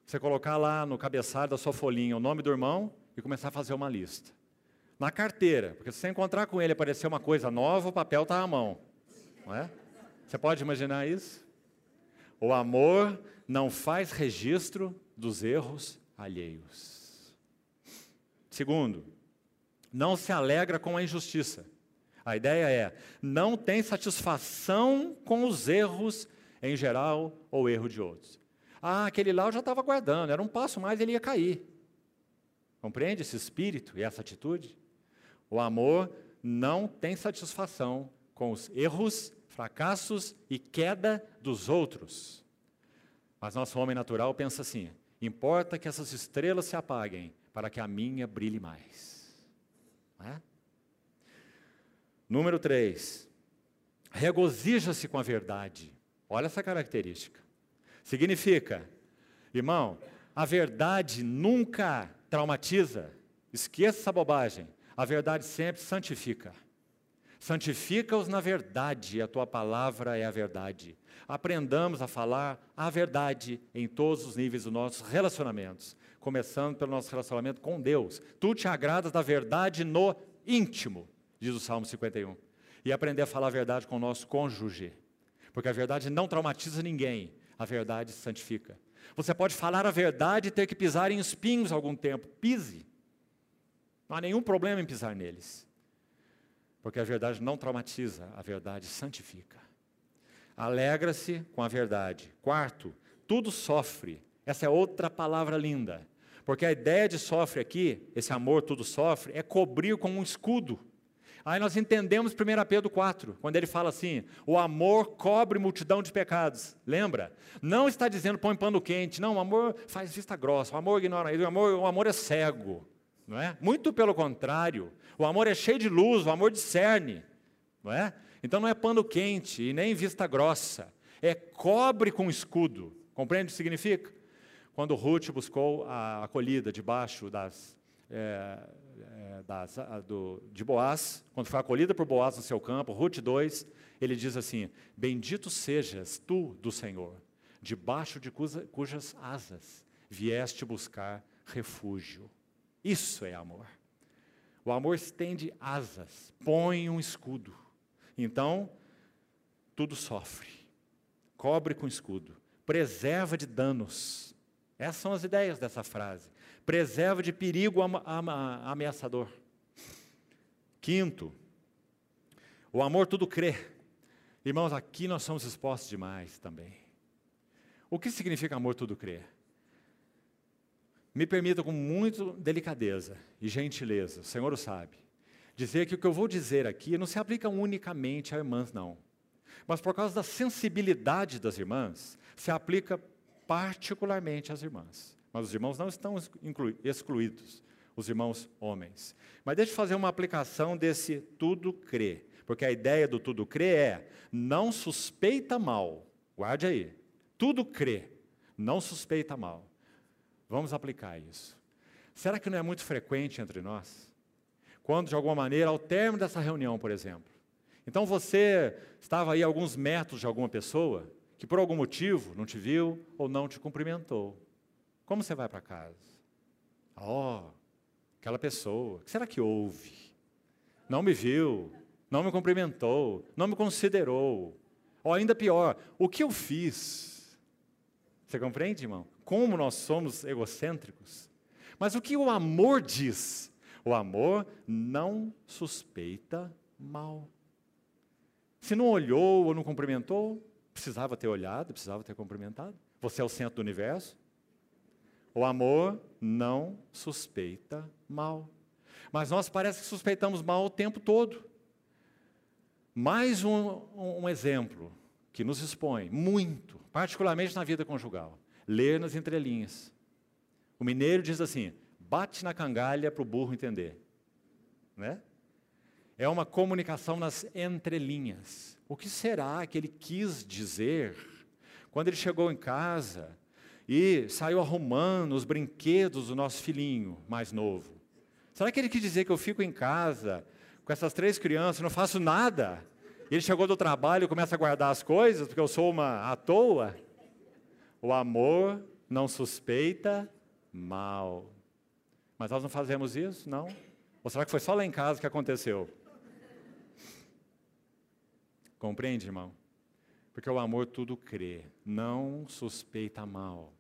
Você colocar lá no cabeçalho da sua folhinha o nome do irmão e começar a fazer uma lista. Na carteira, porque se você encontrar com ele e aparecer uma coisa nova, o papel está à mão. Não é? Você pode imaginar isso? O amor não faz registro dos erros alheios. Segundo, não se alegra com a injustiça. A ideia é, não tem satisfação com os erros em geral ou erro de outros. Ah, aquele lá eu já estava guardando, era um passo mais ele ia cair. Compreende esse espírito e essa atitude? O amor não tem satisfação com os erros, fracassos e queda dos outros. Mas nosso homem natural pensa assim: importa que essas estrelas se apaguem, para que a minha brilhe mais. É? Número 3. Regozija-se com a verdade. Olha essa característica. Significa, irmão, a verdade nunca traumatiza. Esqueça essa bobagem. A verdade sempre santifica. Santifica-os na verdade, a tua palavra é a verdade. Aprendamos a falar a verdade em todos os níveis dos nossos relacionamentos começando pelo nosso relacionamento com Deus. Tu te agradas da verdade no íntimo, diz o Salmo 51. E aprender a falar a verdade com o nosso cônjuge. Porque a verdade não traumatiza ninguém, a verdade santifica. Você pode falar a verdade e ter que pisar em espinhos algum tempo. Pise. Não há nenhum problema em pisar neles. Porque a verdade não traumatiza, a verdade santifica. Alegra-se com a verdade. Quarto, tudo sofre, essa é outra palavra linda. Porque a ideia de sofre aqui, esse amor tudo sofre, é cobrir com um escudo. Aí nós entendemos 1 Pedro 4, quando ele fala assim: o amor cobre multidão de pecados. Lembra? Não está dizendo põe pano quente, não, o amor faz vista grossa, o amor ignora, o amor, o amor é cego. Não é? Muito pelo contrário, o amor é cheio de luz, o amor discerne. Não é? Então não é pano quente e nem vista grossa, é cobre com escudo. Compreende o que significa? Quando Ruth buscou a acolhida debaixo das, é, é, das, a, do, de Boaz, quando foi acolhida por Boaz no seu campo, Ruth 2, ele diz assim: Bendito sejas tu do Senhor, debaixo de cuja, cujas asas vieste buscar refúgio. Isso é amor. O amor estende asas, põe um escudo. Então, tudo sofre. Cobre com escudo, preserva de danos. Essas são as ideias dessa frase. Preserva de perigo ameaçador. Quinto, o amor tudo crê. Irmãos, aqui nós somos expostos demais também. O que significa amor tudo crê? Me permita com muita delicadeza e gentileza, o Senhor o sabe, dizer que o que eu vou dizer aqui não se aplica unicamente a irmãs, não. Mas por causa da sensibilidade das irmãs, se aplica particularmente às irmãs. Mas os irmãos não estão excluídos, os irmãos homens. Mas deixe eu fazer uma aplicação desse tudo crê. Porque a ideia do tudo crê é não suspeita mal. Guarde aí. Tudo crê, não suspeita mal. Vamos aplicar isso. Será que não é muito frequente entre nós? Quando, de alguma maneira, ao término dessa reunião, por exemplo, então você estava aí a alguns metros de alguma pessoa que por algum motivo não te viu ou não te cumprimentou. Como você vai para casa? Oh, aquela pessoa, o que será que houve? Não me viu, não me cumprimentou, não me considerou. Ou ainda pior, o que eu fiz? Você compreende, irmão? Como nós somos egocêntricos. Mas o que o amor diz? O amor não suspeita mal. Se não olhou ou não cumprimentou, precisava ter olhado, precisava ter cumprimentado. Você é o centro do universo. O amor não suspeita mal. Mas nós parece que suspeitamos mal o tempo todo. Mais um, um exemplo que nos expõe muito, particularmente na vida conjugal. Ler nas entrelinhas. O mineiro diz assim: bate na cangalha para o burro entender. Né? É uma comunicação nas entrelinhas. O que será que ele quis dizer quando ele chegou em casa e saiu arrumando os brinquedos do nosso filhinho mais novo? Será que ele quis dizer que eu fico em casa com essas três crianças, não faço nada? Ele chegou do trabalho e começa a guardar as coisas, porque eu sou uma à toa. O amor não suspeita mal. Mas nós não fazemos isso, não? Ou será que foi só lá em casa que aconteceu? Compreende, irmão? Porque o amor tudo crê, não suspeita mal.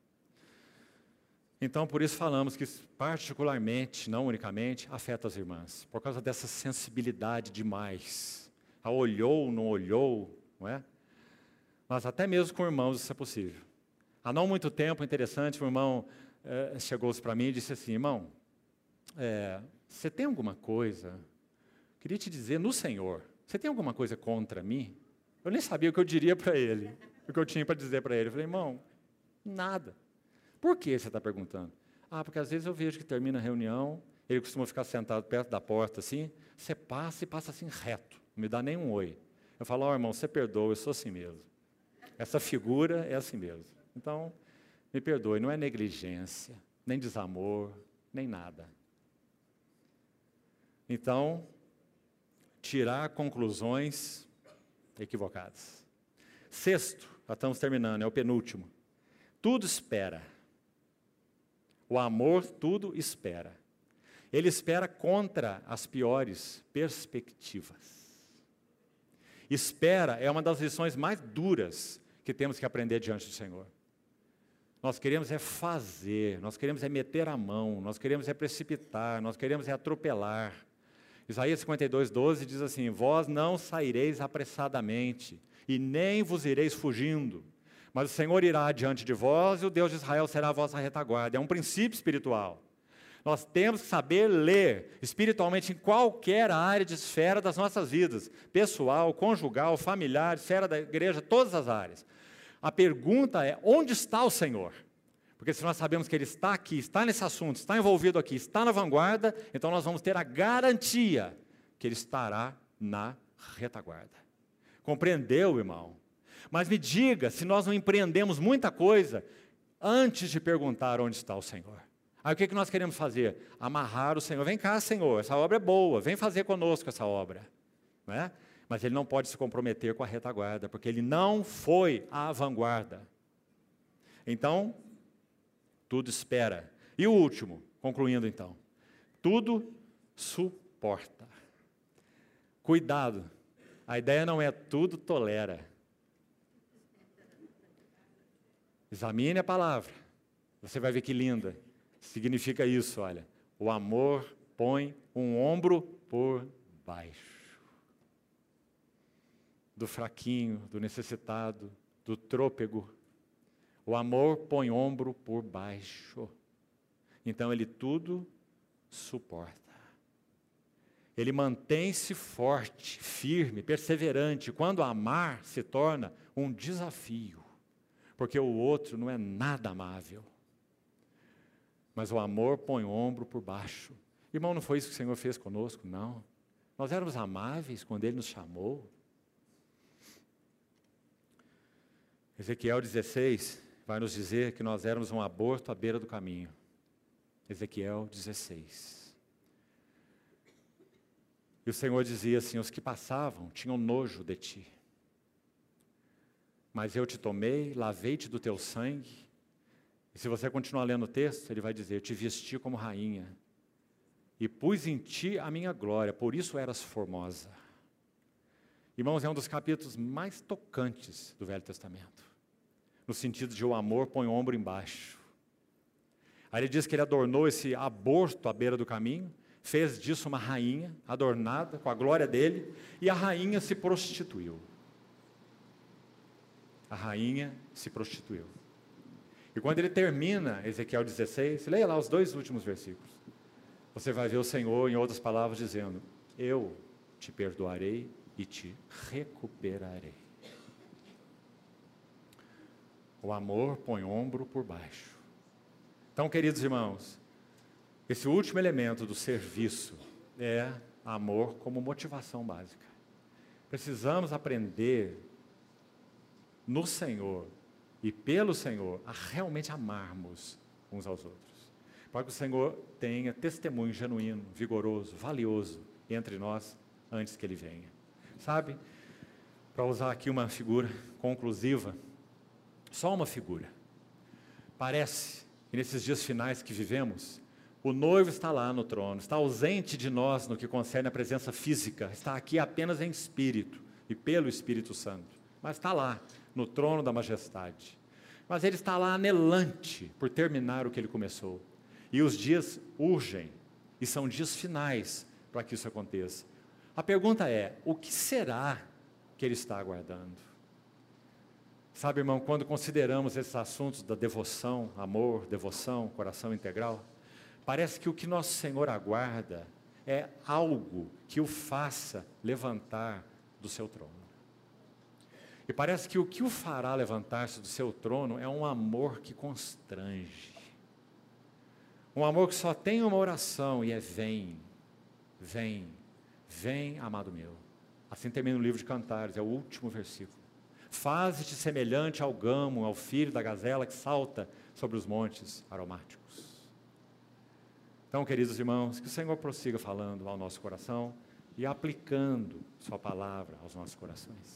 Então, por isso falamos que, particularmente, não unicamente, afeta as irmãs, por causa dessa sensibilidade demais a olhou, não olhou, não é? Mas até mesmo com irmãos isso é possível. Há não muito tempo, interessante, um irmão é, chegou-se para mim e disse assim, irmão, é, você tem alguma coisa, queria te dizer no Senhor, você tem alguma coisa contra mim? Eu nem sabia o que eu diria para ele, o que eu tinha para dizer para ele. Eu falei, irmão, nada. Por que você está perguntando? Ah, porque às vezes eu vejo que termina a reunião, ele costuma ficar sentado perto da porta assim, você passa e passa assim reto não me dá nem um oi. Eu falo, ó oh, irmão, você perdoa, eu sou assim mesmo. Essa figura é assim mesmo. Então, me perdoe, não é negligência, nem desamor, nem nada. Então, tirar conclusões equivocadas. Sexto, já estamos terminando, é o penúltimo. Tudo espera. O amor tudo espera. Ele espera contra as piores perspectivas. Espera é uma das lições mais duras que temos que aprender diante do Senhor. Nós queremos é fazer, nós queremos é meter a mão, nós queremos é precipitar, nós queremos é atropelar. Isaías 52, 12 diz assim: Vós não saireis apressadamente, e nem vos ireis fugindo, mas o Senhor irá adiante de vós, e o Deus de Israel será a vossa retaguarda. É um princípio espiritual. Nós temos que saber ler espiritualmente em qualquer área de esfera das nossas vidas, pessoal, conjugal, familiar, esfera da igreja, todas as áreas. A pergunta é: onde está o Senhor? Porque se nós sabemos que Ele está aqui, está nesse assunto, está envolvido aqui, está na vanguarda, então nós vamos ter a garantia que Ele estará na retaguarda. Compreendeu, irmão? Mas me diga se nós não empreendemos muita coisa antes de perguntar onde está o Senhor. Aí o que, que nós queremos fazer? Amarrar o Senhor. Vem cá, Senhor, essa obra é boa, vem fazer conosco essa obra. Não é? Mas ele não pode se comprometer com a retaguarda, porque ele não foi à vanguarda. Então, tudo espera. E o último, concluindo então. tudo suporta. Cuidado, a ideia não é tudo tolera. Examine a palavra, você vai ver que linda. Significa isso, olha. O amor põe um ombro por baixo. Do fraquinho, do necessitado, do trôpego. O amor põe ombro por baixo. Então ele tudo suporta. Ele mantém-se forte, firme, perseverante, quando amar se torna um desafio, porque o outro não é nada amável. Mas o amor põe o ombro por baixo. Irmão, não foi isso que o Senhor fez conosco, não. Nós éramos amáveis quando Ele nos chamou. Ezequiel 16 vai nos dizer que nós éramos um aborto à beira do caminho. Ezequiel 16. E o Senhor dizia assim: os que passavam tinham nojo de ti. Mas eu te tomei, lavei-te do teu sangue. E se você continuar lendo o texto, ele vai dizer: Eu te vesti como rainha. E pus em ti a minha glória, por isso eras formosa. Irmãos, é um dos capítulos mais tocantes do Velho Testamento. No sentido de o amor põe o ombro embaixo. Aí ele diz que ele adornou esse aborto à beira do caminho, fez disso uma rainha, adornada com a glória dele, e a rainha se prostituiu. A rainha se prostituiu. E quando ele termina Ezequiel 16, leia lá os dois últimos versículos. Você vai ver o Senhor, em outras palavras, dizendo: Eu te perdoarei e te recuperarei. O amor põe ombro por baixo. Então, queridos irmãos, esse último elemento do serviço é amor como motivação básica. Precisamos aprender no Senhor e pelo Senhor a realmente amarmos uns aos outros. Para que o Senhor tenha testemunho genuíno, vigoroso, valioso entre nós antes que Ele venha. Sabe? Para usar aqui uma figura conclusiva, só uma figura. Parece e nesses dias finais que vivemos, o noivo está lá no trono, está ausente de nós no que concerne a presença física, está aqui apenas em espírito e pelo Espírito Santo, mas está lá, no trono da majestade. Mas ele está lá anelante por terminar o que ele começou. E os dias urgem, e são dias finais para que isso aconteça. A pergunta é: o que será que ele está aguardando? Sabe, irmão, quando consideramos esses assuntos da devoção, amor, devoção, coração integral, parece que o que nosso Senhor aguarda é algo que o faça levantar do seu trono. E parece que o que o fará levantar-se do seu trono é um amor que constrange. Um amor que só tem uma oração e é vem, vem, vem, amado meu. Assim termina o livro de Cantares, é o último versículo. Faze-te semelhante ao gamo, ao filho da gazela que salta sobre os montes aromáticos. Então, queridos irmãos, que o Senhor prossiga falando ao nosso coração e aplicando Sua palavra aos nossos corações.